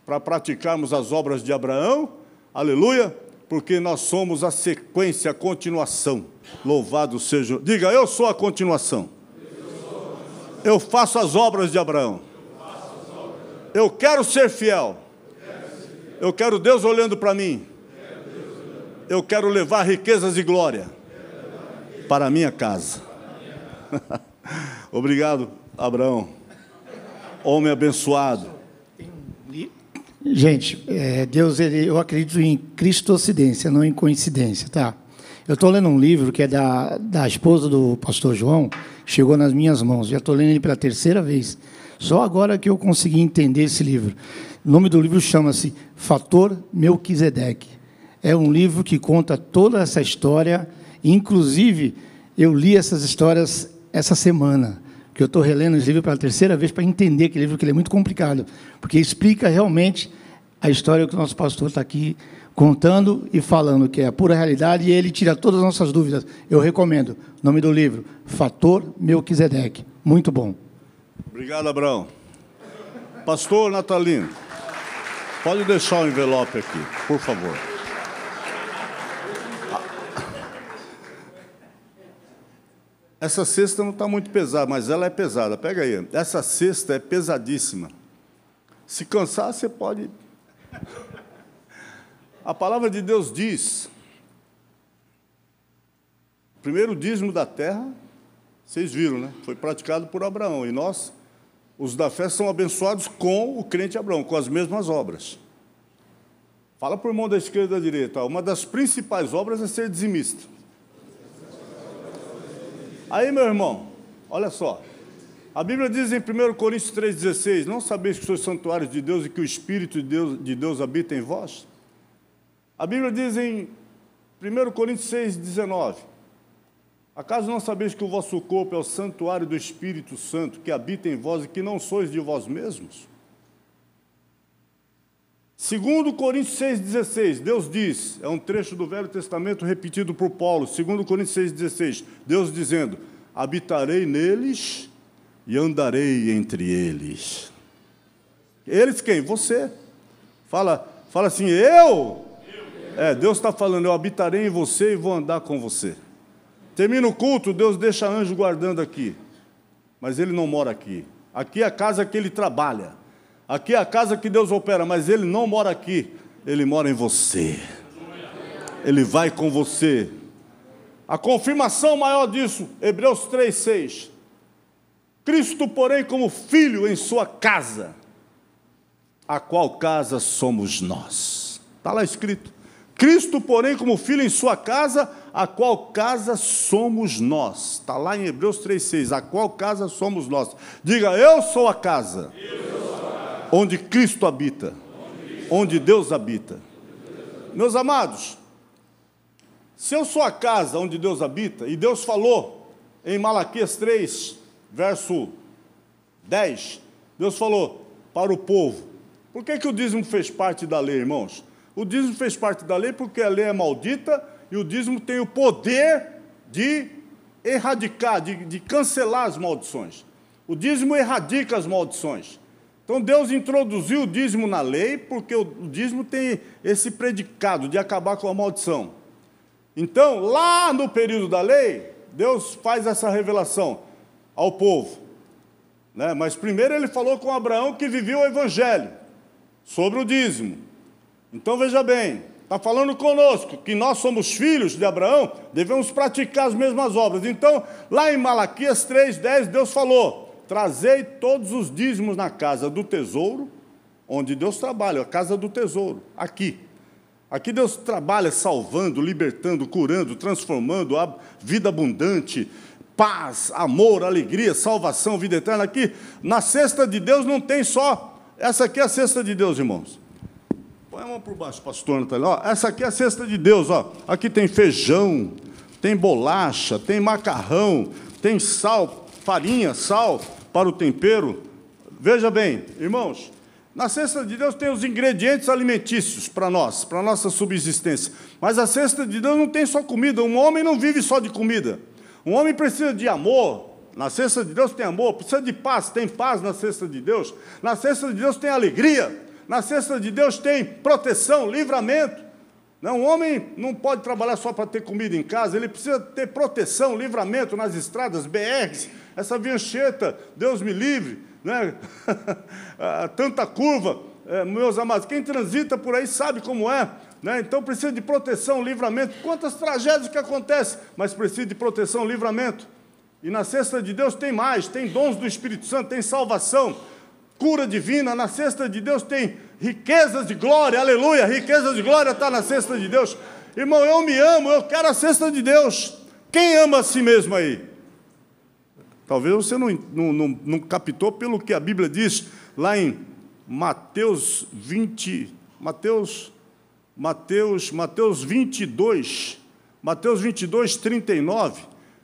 para praticarmos as obras de Abraão, aleluia, porque nós somos a sequência, a continuação. Louvado seja. Diga, eu sou a continuação. Eu faço as obras de Abraão. Eu quero ser fiel. Eu quero Deus olhando para mim. Eu quero levar riquezas e glória. para a minha casa. Obrigado, Abraão. Homem abençoado. Gente, é, Deus, ele, eu acredito em cristocidência, não em coincidência, tá? Eu estou lendo um livro que é da, da esposa do pastor João, chegou nas minhas mãos. Já estou lendo ele pela terceira vez. Só agora que eu consegui entender esse livro. O nome do livro chama-se Fator Melquisedeque. É um livro que conta toda essa história. Inclusive, eu li essas histórias essa semana que eu estou relendo esse livro pela terceira vez para entender aquele livro, que ele é muito complicado, porque explica realmente a história que o nosso pastor está aqui contando e falando, que é a pura realidade, e ele tira todas as nossas dúvidas. Eu recomendo. O nome do livro, Fator Melquisedeque. Muito bom. Obrigado, Abraão. Pastor Natalino, pode deixar o envelope aqui, por favor. Essa cesta não está muito pesada, mas ela é pesada. Pega aí. Essa cesta é pesadíssima. Se cansar, você pode. A palavra de Deus diz: primeiro dízimo da terra, vocês viram, né? Foi praticado por Abraão. E nós, os da fé, são abençoados com o crente Abraão, com as mesmas obras. Fala para o irmão da esquerda e da direita. Uma das principais obras é ser dizimista. Aí, meu irmão, olha só. A Bíblia diz em 1 Coríntios 3,16: Não sabeis que sois santuários de Deus e que o Espírito de Deus, de Deus habita em vós? A Bíblia diz em 1 Coríntios 6,19: Acaso não sabeis que o vosso corpo é o santuário do Espírito Santo que habita em vós e que não sois de vós mesmos? Segundo Coríntios 6,16, Deus diz, é um trecho do Velho Testamento repetido por Paulo, segundo Coríntios 6,16, Deus dizendo, habitarei neles e andarei entre eles. Eles quem? Você. Fala, fala assim, eu? É, Deus está falando, eu habitarei em você e vou andar com você. Termina o culto, Deus deixa anjo guardando aqui. Mas ele não mora aqui. Aqui é a casa que ele trabalha. Aqui é a casa que Deus opera, mas Ele não mora aqui, Ele mora em você. Ele vai com você. A confirmação maior disso, Hebreus 3,6. Cristo, porém, como filho em sua casa, a qual casa somos nós. Está lá escrito. Cristo, porém, como filho em sua casa, a qual casa somos nós. Está lá em Hebreus 3,6. A qual casa somos nós. Diga, eu sou a casa. Onde Cristo habita, onde Deus habita. Meus amados, se eu sou a casa onde Deus habita, e Deus falou em Malaquias 3, verso 10, Deus falou para o povo. Por que, que o dízimo fez parte da lei, irmãos? O dízimo fez parte da lei porque a lei é maldita e o dízimo tem o poder de erradicar, de, de cancelar as maldições. O dízimo erradica as maldições. Então Deus introduziu o dízimo na lei, porque o dízimo tem esse predicado de acabar com a maldição. Então, lá no período da lei, Deus faz essa revelação ao povo. Né? Mas primeiro ele falou com Abraão que vivia o evangelho sobre o dízimo. Então veja bem, está falando conosco que nós somos filhos de Abraão, devemos praticar as mesmas obras. Então, lá em Malaquias 3,10, Deus falou: Trazei todos os dízimos na casa do tesouro, onde Deus trabalha, a casa do tesouro, aqui. Aqui Deus trabalha salvando, libertando, curando, transformando a vida abundante, paz, amor, alegria, salvação, vida eterna. Aqui, na cesta de Deus não tem só. Essa aqui é a cesta de Deus, irmãos. Põe a mão por baixo, pastor Natalino. Ó, essa aqui é a cesta de Deus. Ó. Aqui tem feijão, tem bolacha, tem macarrão, tem sal, farinha, sal, para o tempero. Veja bem, irmãos, na cesta de Deus tem os ingredientes alimentícios para nós, para a nossa subsistência. Mas a cesta de Deus não tem só comida. Um homem não vive só de comida. Um homem precisa de amor. Na cesta de Deus tem amor, precisa de paz, tem paz na cesta de Deus. Na cesta de Deus tem alegria. Na cesta de Deus tem proteção, livramento. Não, um homem não pode trabalhar só para ter comida em casa, ele precisa ter proteção, livramento nas estradas, BRs, essa vincheta, Deus me livre, né? tanta curva. É, meus amados, quem transita por aí sabe como é. né? então precisa de proteção, livramento. Quantas tragédias que acontecem, mas precisa de proteção, livramento. E na cesta de Deus tem mais, tem dons do Espírito Santo, tem salvação, cura divina. Na cesta de Deus tem riquezas de glória, aleluia, riquezas de glória está na cesta de Deus. Irmão, eu me amo, eu quero a cesta de Deus. Quem ama a si mesmo aí? Talvez você não, não, não, não captou pelo que a Bíblia diz lá em Mateus 20, Mateus, Mateus, Mateus 22, Mateus 22, 39,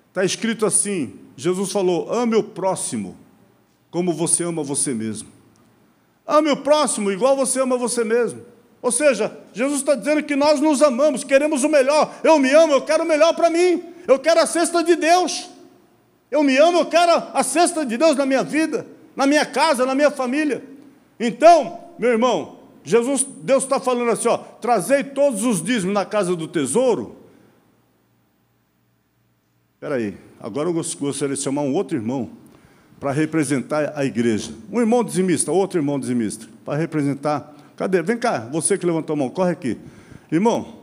está escrito assim: Jesus falou, ame o próximo como você ama você mesmo. Ame o próximo igual você ama você mesmo. Ou seja, Jesus está dizendo que nós nos amamos, queremos o melhor. Eu me amo, eu quero o melhor para mim. Eu quero a cesta de Deus. Eu me amo, eu quero a cesta de Deus na minha vida, na minha casa, na minha família. Então, meu irmão, Jesus, Deus está falando assim, ó, trazei todos os dízimos na casa do tesouro. Espera aí, agora eu gostaria de chamar um outro irmão para representar a igreja. Um irmão dizimista, outro irmão dizimista, para representar. Cadê? Vem cá, você que levantou a mão, corre aqui. Irmão,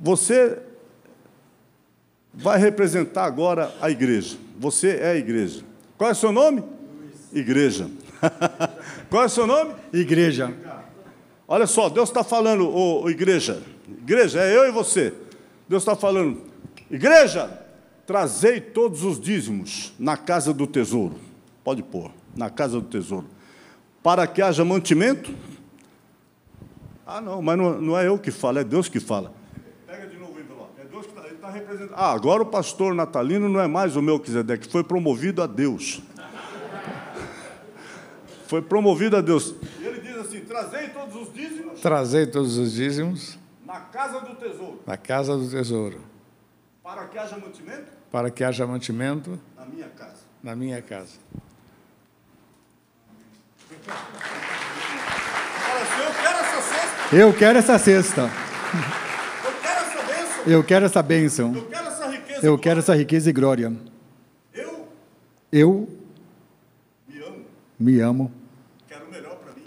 você vai representar agora a igreja. Você é a igreja. Qual é o seu nome? Igreja. Qual é o seu nome? Igreja. Olha só, Deus está falando, ô, ô, igreja. Igreja, é eu e você. Deus está falando, igreja, trazei todos os dízimos na casa do tesouro. Pode pôr, na casa do tesouro. Para que haja mantimento. Ah, não, mas não, não é eu que falo, é Deus que fala. Pega de novo o envelope. É Deus que está tá representando. Ah, agora o pastor natalino não é mais o meu Melquisedeque, foi promovido a Deus foi promovido a Deus. E ele diz assim: trazei todos os dízimos. Trazei todos os dízimos. Na casa do tesouro. Na casa do tesouro. Para que haja mantimento. Para que haja mantimento. Na minha casa. Na minha casa. Eu quero essa cesta. Eu quero essa cesta. Eu quero essa bênção. Eu quero essa bênção. Eu quero essa riqueza. Eu quero essa riqueza e glória. Eu. Eu. Me amo. Me amo.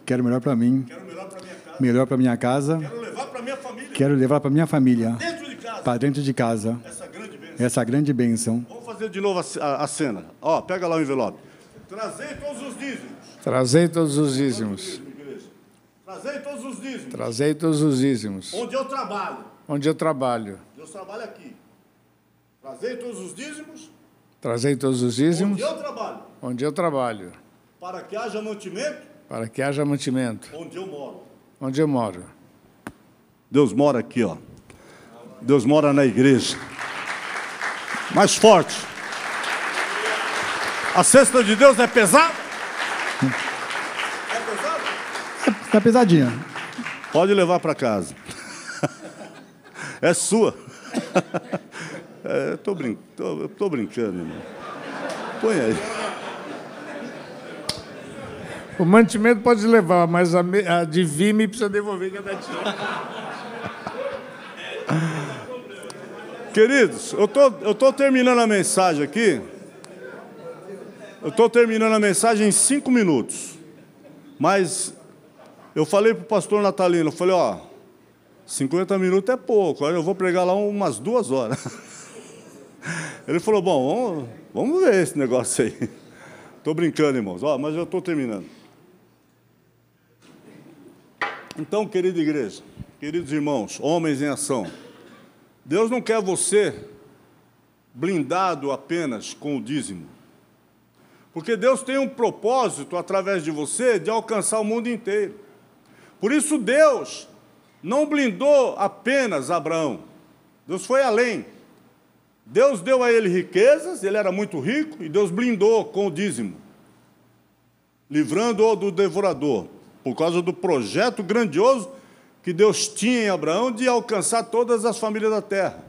Quero melhor para mim. Quero melhor para minha casa. Melhor para minha casa. Quero levar para minha família. Quero levar para minha família. Dentro de casa. Para dentro de casa. Essa grande bênção. Essa grande bênção. Vamos fazer de novo a, a, a cena. Ó, pega lá o envelope. Trazei todos os dízimos. Trazei todos os dízimos. Trazei todos os dízimos. Trazei todos os dízimos. Onde eu trabalho. Onde eu trabalho. Deus trabalha aqui. Trazei todos os dízimos. Trazei todos os dízimos. Onde eu trabalho. Onde eu trabalho. Para que haja mantimento para que haja mantimento. Onde eu moro. Onde eu moro. Deus mora aqui, ó. Deus mora na igreja. Mais forte. A cesta de Deus é pesada? É pesada? Está pesadinha. Pode levar para casa. É sua. É, Estou brin tô, tô brincando, irmão. Põe aí. O mantimento pode levar, mas a, a de Vime precisa devolver cada é dia. Queridos, eu tô, estou tô terminando a mensagem aqui. Eu estou terminando a mensagem em cinco minutos. Mas eu falei para o pastor Natalino, eu falei, ó, 50 minutos é pouco, eu vou pregar lá umas duas horas. Ele falou, bom, vamos, vamos ver esse negócio aí. Estou brincando, irmãos, ó, mas eu estou terminando. Então, querida igreja, queridos irmãos, homens em ação, Deus não quer você blindado apenas com o dízimo. Porque Deus tem um propósito através de você de alcançar o mundo inteiro. Por isso Deus não blindou apenas Abraão. Deus foi além. Deus deu a ele riquezas, ele era muito rico, e Deus blindou com o dízimo, livrando-o do devorador por causa do projeto grandioso que Deus tinha em Abraão de alcançar todas as famílias da terra.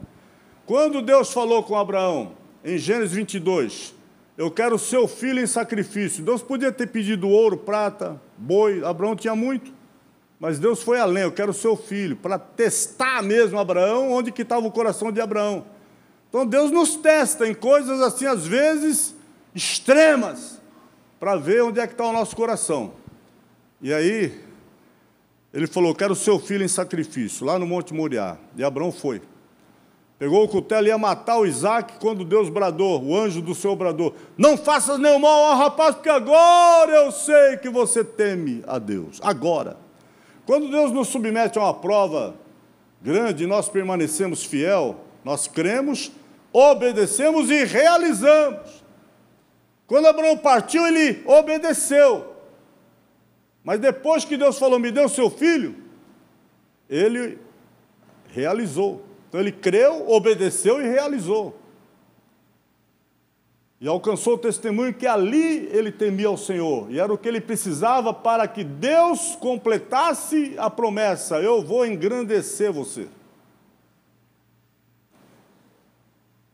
Quando Deus falou com Abraão, em Gênesis 22, eu quero seu filho em sacrifício. Deus podia ter pedido ouro, prata, boi, Abraão tinha muito. Mas Deus foi além, eu quero seu filho, para testar mesmo Abraão, onde que estava o coração de Abraão. Então Deus nos testa em coisas assim, às vezes, extremas, para ver onde é que está o nosso coração. E aí, ele falou: Quero seu filho em sacrifício, lá no Monte Moriá. E Abraão foi. Pegou o cutelo e ia matar o Isaac quando Deus bradou, o anjo do Senhor bradou: Não faças nenhum mal ao rapaz, porque agora eu sei que você teme a Deus. Agora. Quando Deus nos submete a uma prova grande, nós permanecemos fiel, nós cremos, obedecemos e realizamos. Quando Abraão partiu, ele obedeceu. Mas depois que Deus falou, me deu seu filho, ele realizou. Então ele creu, obedeceu e realizou. E alcançou o testemunho que ali ele temia ao Senhor, e era o que ele precisava para que Deus completasse a promessa: eu vou engrandecer você.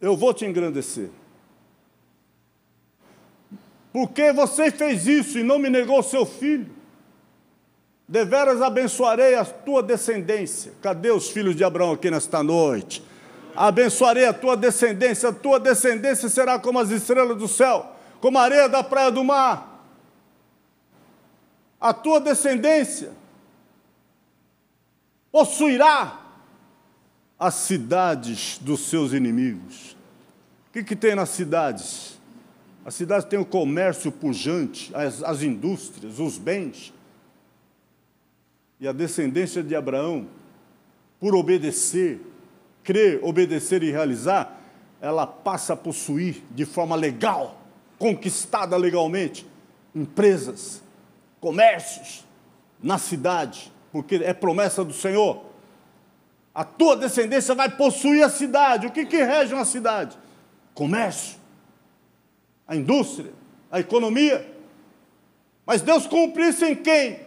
Eu vou te engrandecer. Porque você fez isso e não me negou seu filho. Deveras abençoarei a tua descendência. Cadê os filhos de Abraão aqui nesta noite? Abençoarei a tua descendência, a tua descendência será como as estrelas do céu, como a areia da praia do mar. A tua descendência possuirá as cidades dos seus inimigos. O que, que tem nas cidades? As cidades têm o comércio pujante, as, as indústrias, os bens. E a descendência de Abraão, por obedecer, crer, obedecer e realizar, ela passa a possuir de forma legal, conquistada legalmente, empresas, comércios na cidade, porque é promessa do Senhor. A tua descendência vai possuir a cidade. O que, que rege uma cidade? Comércio, a indústria, a economia. Mas Deus cumpre isso em quem?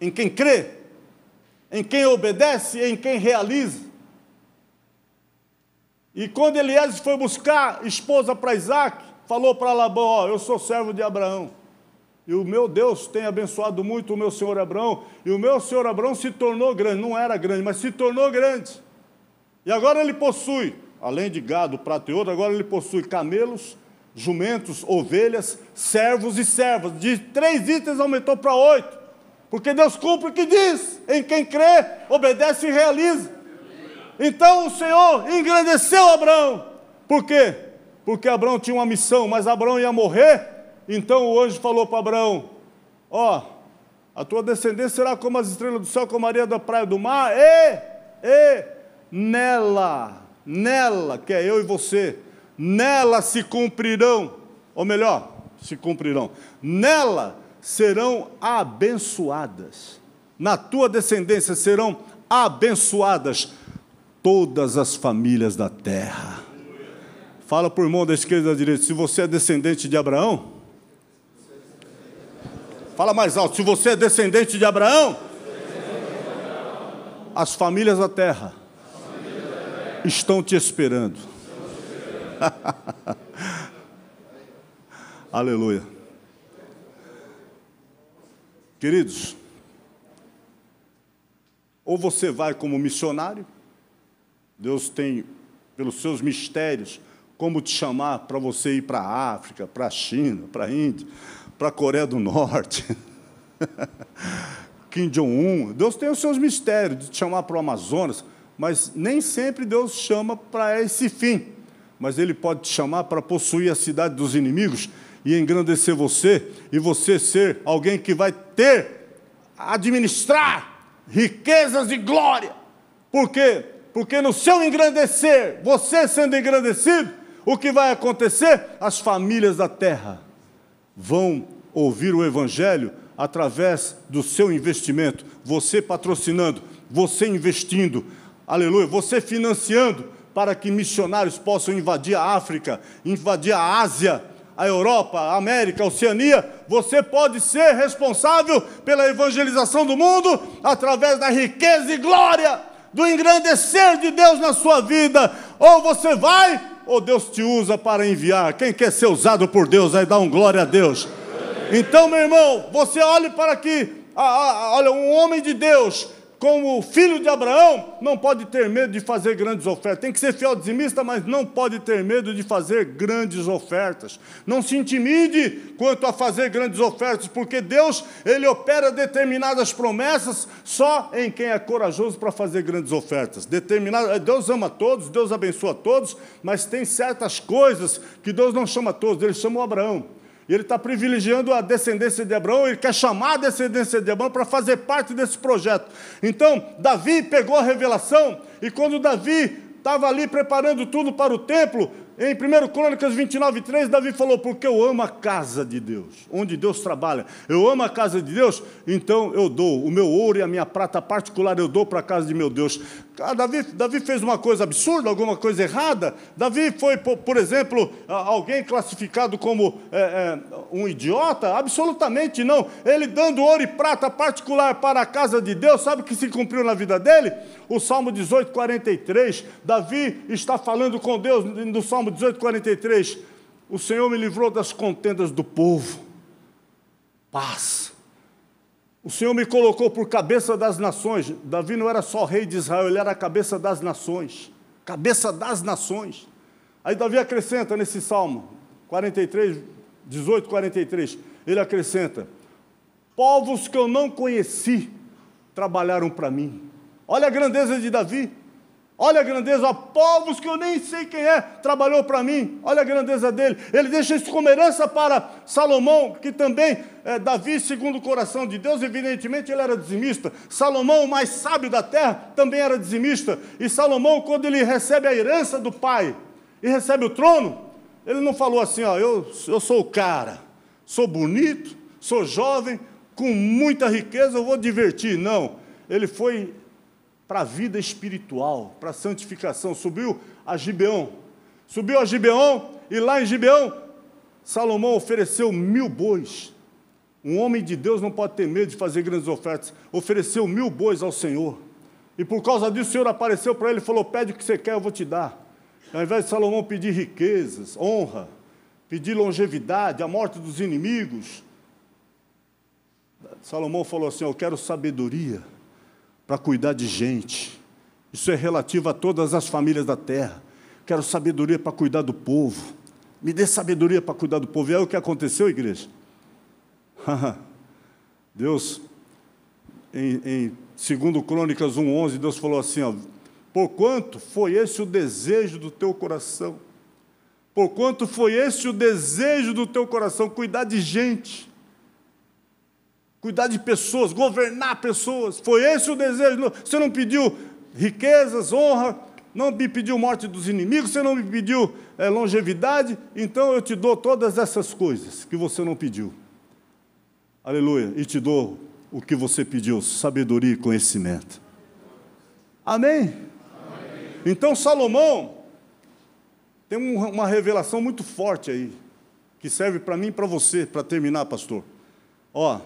Em quem crê, em quem obedece, em quem realiza. E quando Eliezer foi buscar esposa para Isaac, falou para Labão: Ó, eu sou servo de Abraão. E o meu Deus tem abençoado muito o meu senhor Abraão. E o meu senhor Abraão se tornou grande. Não era grande, mas se tornou grande. E agora ele possui, além de gado, prato e ouro, agora ele possui camelos, jumentos, ovelhas, servos e servas. De três itens aumentou para oito. Porque Deus cumpre o que diz. Em quem crê, obedece e realiza. Então o Senhor engrandeceu Abraão. Por quê? Porque Abraão tinha uma missão, mas Abraão ia morrer. Então o anjo falou para Abraão: Ó, a tua descendência será como as estrelas do céu, como a areia da praia do mar, e, e nela, nela, que é eu e você, nela se cumprirão, ou melhor, se cumprirão, nela serão abençoadas, na tua descendência serão abençoadas todas as famílias da terra. Fala para o irmão da esquerda e da direita, se você é descendente de Abraão, fala mais alto, se você é descendente de Abraão, as famílias da terra estão te esperando. Aleluia. Queridos, ou você vai como missionário, Deus tem, pelos seus mistérios, como te chamar para você ir para a África, para a China, para a Índia, para a Coreia do Norte, Kim Jong-un. Deus tem os seus mistérios de te chamar para o Amazonas, mas nem sempre Deus chama para esse fim. Mas Ele pode te chamar para possuir a cidade dos inimigos e engrandecer você, e você ser alguém que vai ter, administrar riquezas e glória. Por quê? Porque no seu engrandecer, você sendo engrandecido, o que vai acontecer? As famílias da terra vão ouvir o Evangelho através do seu investimento, você patrocinando, você investindo, aleluia, você financiando para que missionários possam invadir a África, invadir a Ásia, a Europa, a América, a Oceania, você pode ser responsável pela evangelização do mundo através da riqueza e glória do engrandecer de Deus na sua vida. Ou você vai, ou Deus te usa para enviar. Quem quer ser usado por Deus, aí dá um glória a Deus. Então, meu irmão, você olhe para aqui, olha, um homem de Deus como filho de Abraão, não pode ter medo de fazer grandes ofertas. Tem que ser fiel dizimista, mas não pode ter medo de fazer grandes ofertas. Não se intimide quanto a fazer grandes ofertas, porque Deus, ele opera determinadas promessas só em quem é corajoso para fazer grandes ofertas. Determinado, Deus ama todos, Deus abençoa todos, mas tem certas coisas que Deus não chama todos, ele chamou Abraão. E ele está privilegiando a descendência de Abraão, ele quer chamar a descendência de Abraão para fazer parte desse projeto. Então, Davi pegou a revelação, e quando Davi estava ali preparando tudo para o templo, em 1 Crônicas 29, 3, Davi falou: Porque eu amo a casa de Deus, onde Deus trabalha. Eu amo a casa de Deus, então eu dou o meu ouro e a minha prata particular, eu dou para a casa de meu Deus. Ah, Davi, Davi fez uma coisa absurda, alguma coisa errada. Davi foi, por, exemplo, alguém classificado como é, é, um idiota? Absolutamente não. Ele dando ouro e prata particular para a casa de Deus, sabe o que se cumpriu na vida dele? O Salmo 18, 43. Davi está falando com Deus no Salmo 18, 43. O Senhor me livrou das contendas do povo. Paz o Senhor me colocou por cabeça das nações. Davi não era só rei de Israel, ele era a cabeça das nações. Cabeça das nações. Aí Davi acrescenta nesse salmo, 43, 18, 43, ele acrescenta: Povos que eu não conheci trabalharam para mim. Olha a grandeza de Davi. Olha a grandeza, povos que eu nem sei quem é, trabalhou para mim. Olha a grandeza dele. Ele deixa isso como herança para Salomão, que também, é, Davi, segundo o coração de Deus, evidentemente ele era dizimista. Salomão, o mais sábio da terra, também era dizimista. E Salomão, quando ele recebe a herança do pai e recebe o trono, ele não falou assim: ó, eu, eu sou o cara, sou bonito, sou jovem, com muita riqueza, eu vou divertir. Não. Ele foi para a vida espiritual, para a santificação. Subiu a Gibeão. Subiu a Gibeão e lá em Gibeão, Salomão ofereceu mil bois. Um homem de Deus não pode ter medo de fazer grandes ofertas. Ofereceu mil bois ao Senhor. E por causa disso, o Senhor apareceu para ele e falou: Pede o que você quer, eu vou te dar. Ao invés de Salomão pedir riquezas, honra, pedir longevidade, a morte dos inimigos, Salomão falou assim: Eu quero sabedoria para cuidar de gente. Isso é relativo a todas as famílias da terra. Quero sabedoria para cuidar do povo. Me dê sabedoria para cuidar do povo. E é o que aconteceu, igreja. Deus, em, em 2 Crônicas 1,11, Deus falou assim: ó, Porquanto foi esse o desejo do teu coração. Porquanto foi esse o desejo do teu coração, cuidar de gente cuidar de pessoas, governar pessoas. Foi esse o desejo. Você não pediu riquezas, honra, não me pediu morte dos inimigos, você não me pediu é, longevidade, então eu te dou todas essas coisas que você não pediu. Aleluia. E te dou o que você pediu: sabedoria e conhecimento. Amém? Amém. Então Salomão tem uma revelação muito forte aí, que serve para mim e para você, para terminar, pastor. Ó,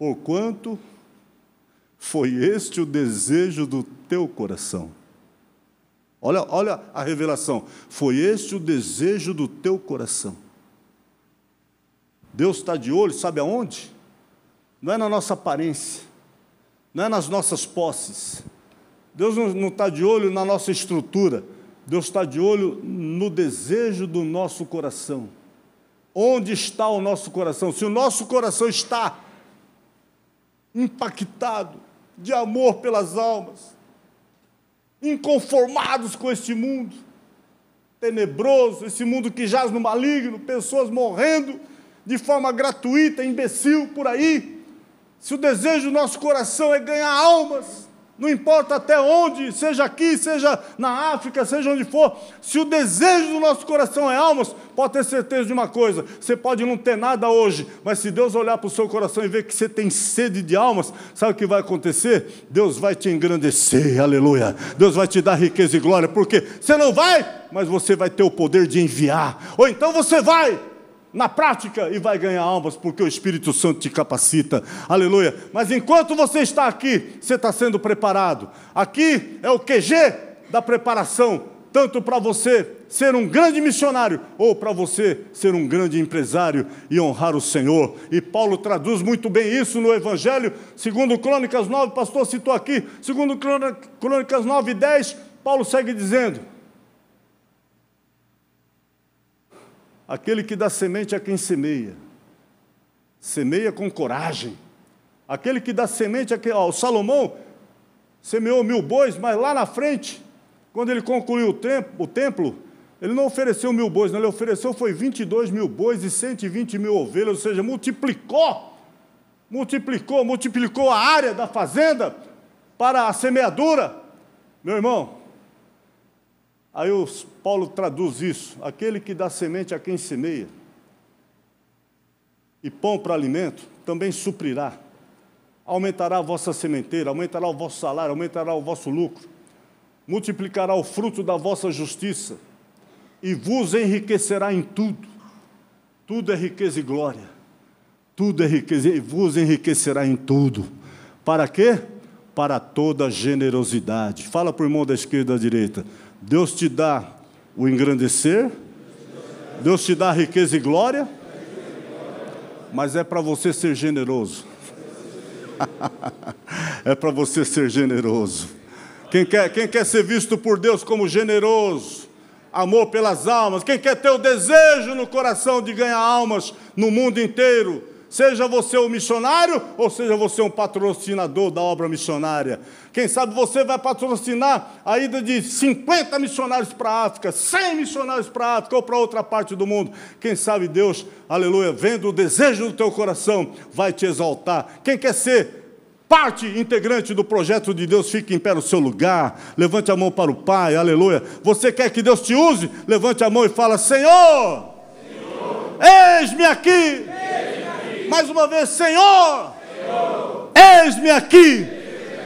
porquanto foi este o desejo do teu coração. Olha, olha a revelação. Foi este o desejo do teu coração. Deus está de olho, sabe aonde? Não é na nossa aparência, não é nas nossas posses. Deus não está de olho na nossa estrutura. Deus está de olho no desejo do nosso coração. Onde está o nosso coração? Se o nosso coração está impactado de amor pelas almas, inconformados com este mundo tenebroso, esse mundo que jaz no maligno, pessoas morrendo de forma gratuita, imbecil por aí. Se o desejo do nosso coração é ganhar almas, não importa até onde, seja aqui, seja na África, seja onde for, se o desejo do nosso coração é almas, pode ter certeza de uma coisa: você pode não ter nada hoje, mas se Deus olhar para o seu coração e ver que você tem sede de almas, sabe o que vai acontecer? Deus vai te engrandecer, aleluia. Deus vai te dar riqueza e glória, porque você não vai, mas você vai ter o poder de enviar, ou então você vai, na prática e vai ganhar almas, porque o Espírito Santo te capacita. Aleluia. Mas enquanto você está aqui, você está sendo preparado. Aqui é o QG da preparação tanto para você ser um grande missionário ou para você ser um grande empresário e honrar o Senhor. E Paulo traduz muito bem isso no Evangelho, segundo Crônicas 9, pastor citou aqui, segundo Crônicas 9 e 10, Paulo segue dizendo: Aquele que dá semente a quem semeia, semeia com coragem. Aquele que dá semente a quem. Ó, o Salomão semeou mil bois, mas lá na frente quando ele concluiu o templo, o templo, ele não ofereceu mil bois, não, ele ofereceu foi 22 mil bois e 120 mil ovelhas, ou seja, multiplicou, multiplicou, multiplicou a área da fazenda para a semeadura. Meu irmão, aí o Paulo traduz isso: aquele que dá semente a quem semeia e pão para alimento, também suprirá. Aumentará a vossa sementeira, aumentará o vosso salário, aumentará o vosso lucro multiplicará o fruto da vossa justiça e vos enriquecerá em tudo. Tudo é riqueza e glória. Tudo é riqueza e vos enriquecerá em tudo. Para quê? Para toda generosidade. Fala para o irmão da esquerda e da direita. Deus te dá o engrandecer, Deus te dá riqueza e glória, mas é para você ser generoso. é para você ser generoso. Quem quer, quem quer ser visto por Deus como generoso, amor pelas almas, quem quer ter o desejo no coração de ganhar almas no mundo inteiro, seja você um missionário ou seja você um patrocinador da obra missionária. Quem sabe você vai patrocinar a ida de 50 missionários para a África, 100 missionários para a África ou para outra parte do mundo. Quem sabe Deus, aleluia, vendo o desejo do teu coração, vai te exaltar. Quem quer ser parte integrante do projeto de Deus, fique em pé no seu lugar, levante a mão para o Pai, aleluia. Você quer que Deus te use? Levante a mão e fala: Senhor, Senhor eis-me aqui. Mais uma vez, Senhor, Senhor. eis-me aqui.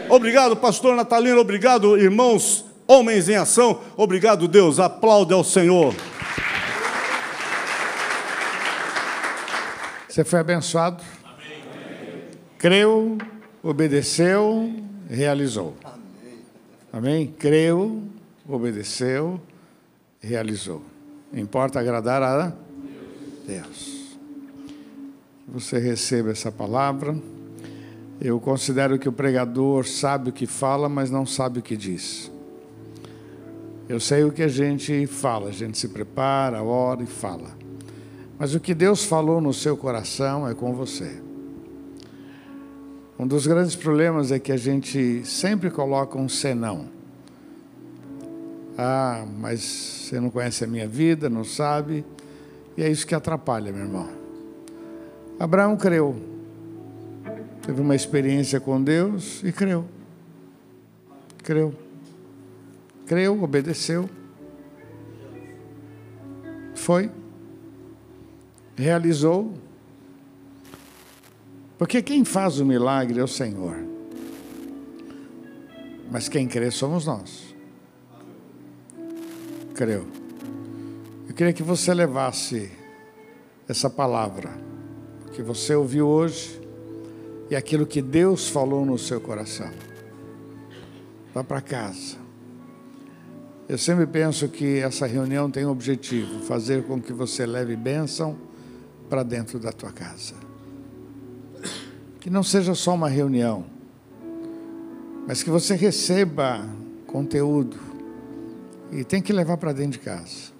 Obrigado, pastor Natalino, obrigado, irmãos, homens em ação, obrigado, Deus, aplaude ao Senhor. Você foi abençoado? Amém. Creu obedeceu, realizou. Amém. Creu, obedeceu, realizou. Importa agradar a Deus. Que você receba essa palavra. Eu considero que o pregador sabe o que fala, mas não sabe o que diz. Eu sei o que a gente fala, a gente se prepara, ora e fala. Mas o que Deus falou no seu coração é com você. Um dos grandes problemas é que a gente sempre coloca um senão. Ah, mas você não conhece a minha vida, não sabe. E é isso que atrapalha, meu irmão. Abraão creu. Teve uma experiência com Deus e creu. Creu. Creu, obedeceu. Foi. Realizou porque quem faz o milagre é o Senhor. Mas quem crê somos nós. Creu. Eu queria que você levasse essa palavra que você ouviu hoje e aquilo que Deus falou no seu coração. Vá para casa. Eu sempre penso que essa reunião tem um objetivo: fazer com que você leve bênção para dentro da tua casa. Que não seja só uma reunião, mas que você receba conteúdo e tem que levar para dentro de casa.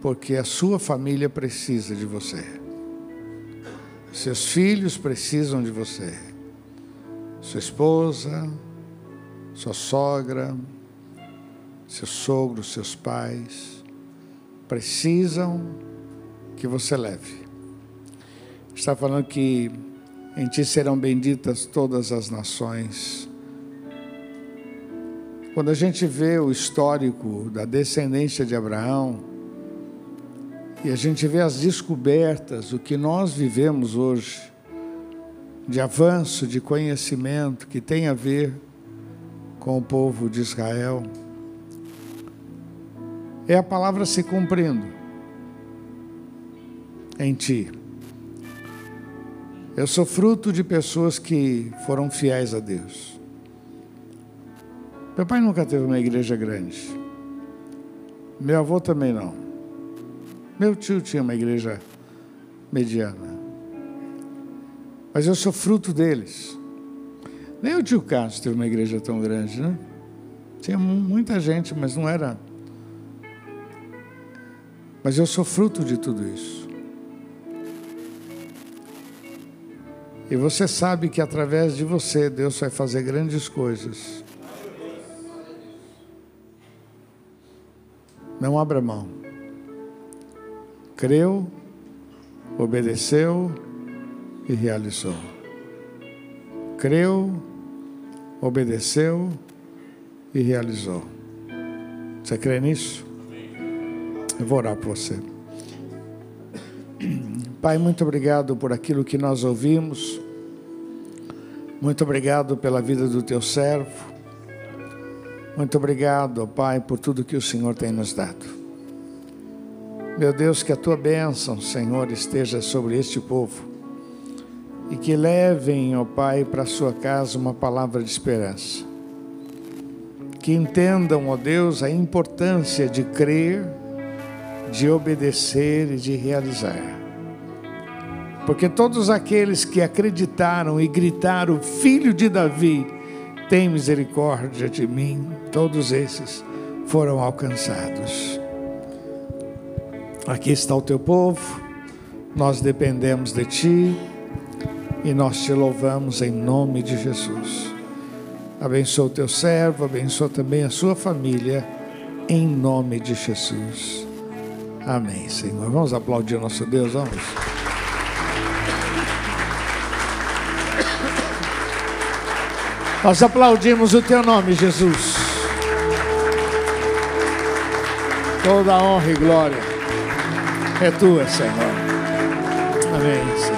Porque a sua família precisa de você. Seus filhos precisam de você. Sua esposa, sua sogra, seu sogro, seus pais precisam que você leve está falando que em ti serão benditas todas as nações. Quando a gente vê o histórico da descendência de Abraão, e a gente vê as descobertas, o que nós vivemos hoje, de avanço, de conhecimento, que tem a ver com o povo de Israel, é a palavra se cumprindo em ti. Eu sou fruto de pessoas que foram fiéis a Deus. Meu pai nunca teve uma igreja grande. Meu avô também não. Meu tio tinha uma igreja mediana. Mas eu sou fruto deles. Nem o tio Carlos teve uma igreja tão grande, né? Tinha muita gente, mas não era. Mas eu sou fruto de tudo isso. E você sabe que através de você Deus vai fazer grandes coisas. Não abra mão. Creu, obedeceu e realizou. Creu, obedeceu e realizou. Você crê nisso? Eu vou orar por você. Pai, muito obrigado por aquilo que nós ouvimos. Muito obrigado pela vida do teu servo. Muito obrigado, Pai, por tudo que o Senhor tem nos dado. Meu Deus, que a tua bênção, Senhor, esteja sobre este povo e que levem, ó Pai, para a sua casa uma palavra de esperança. Que entendam, ó Deus, a importância de crer, de obedecer e de realizar. Porque todos aqueles que acreditaram e gritaram, Filho de Davi, tem misericórdia de mim, todos esses foram alcançados. Aqui está o teu povo, nós dependemos de ti e nós te louvamos em nome de Jesus. Abençoa o teu servo, abençoa também a sua família, em nome de Jesus. Amém, Senhor. Vamos aplaudir nosso Deus, vamos. Nós aplaudimos o teu nome, Jesus. Toda honra e glória é tua, Senhor. Amém, Senhor.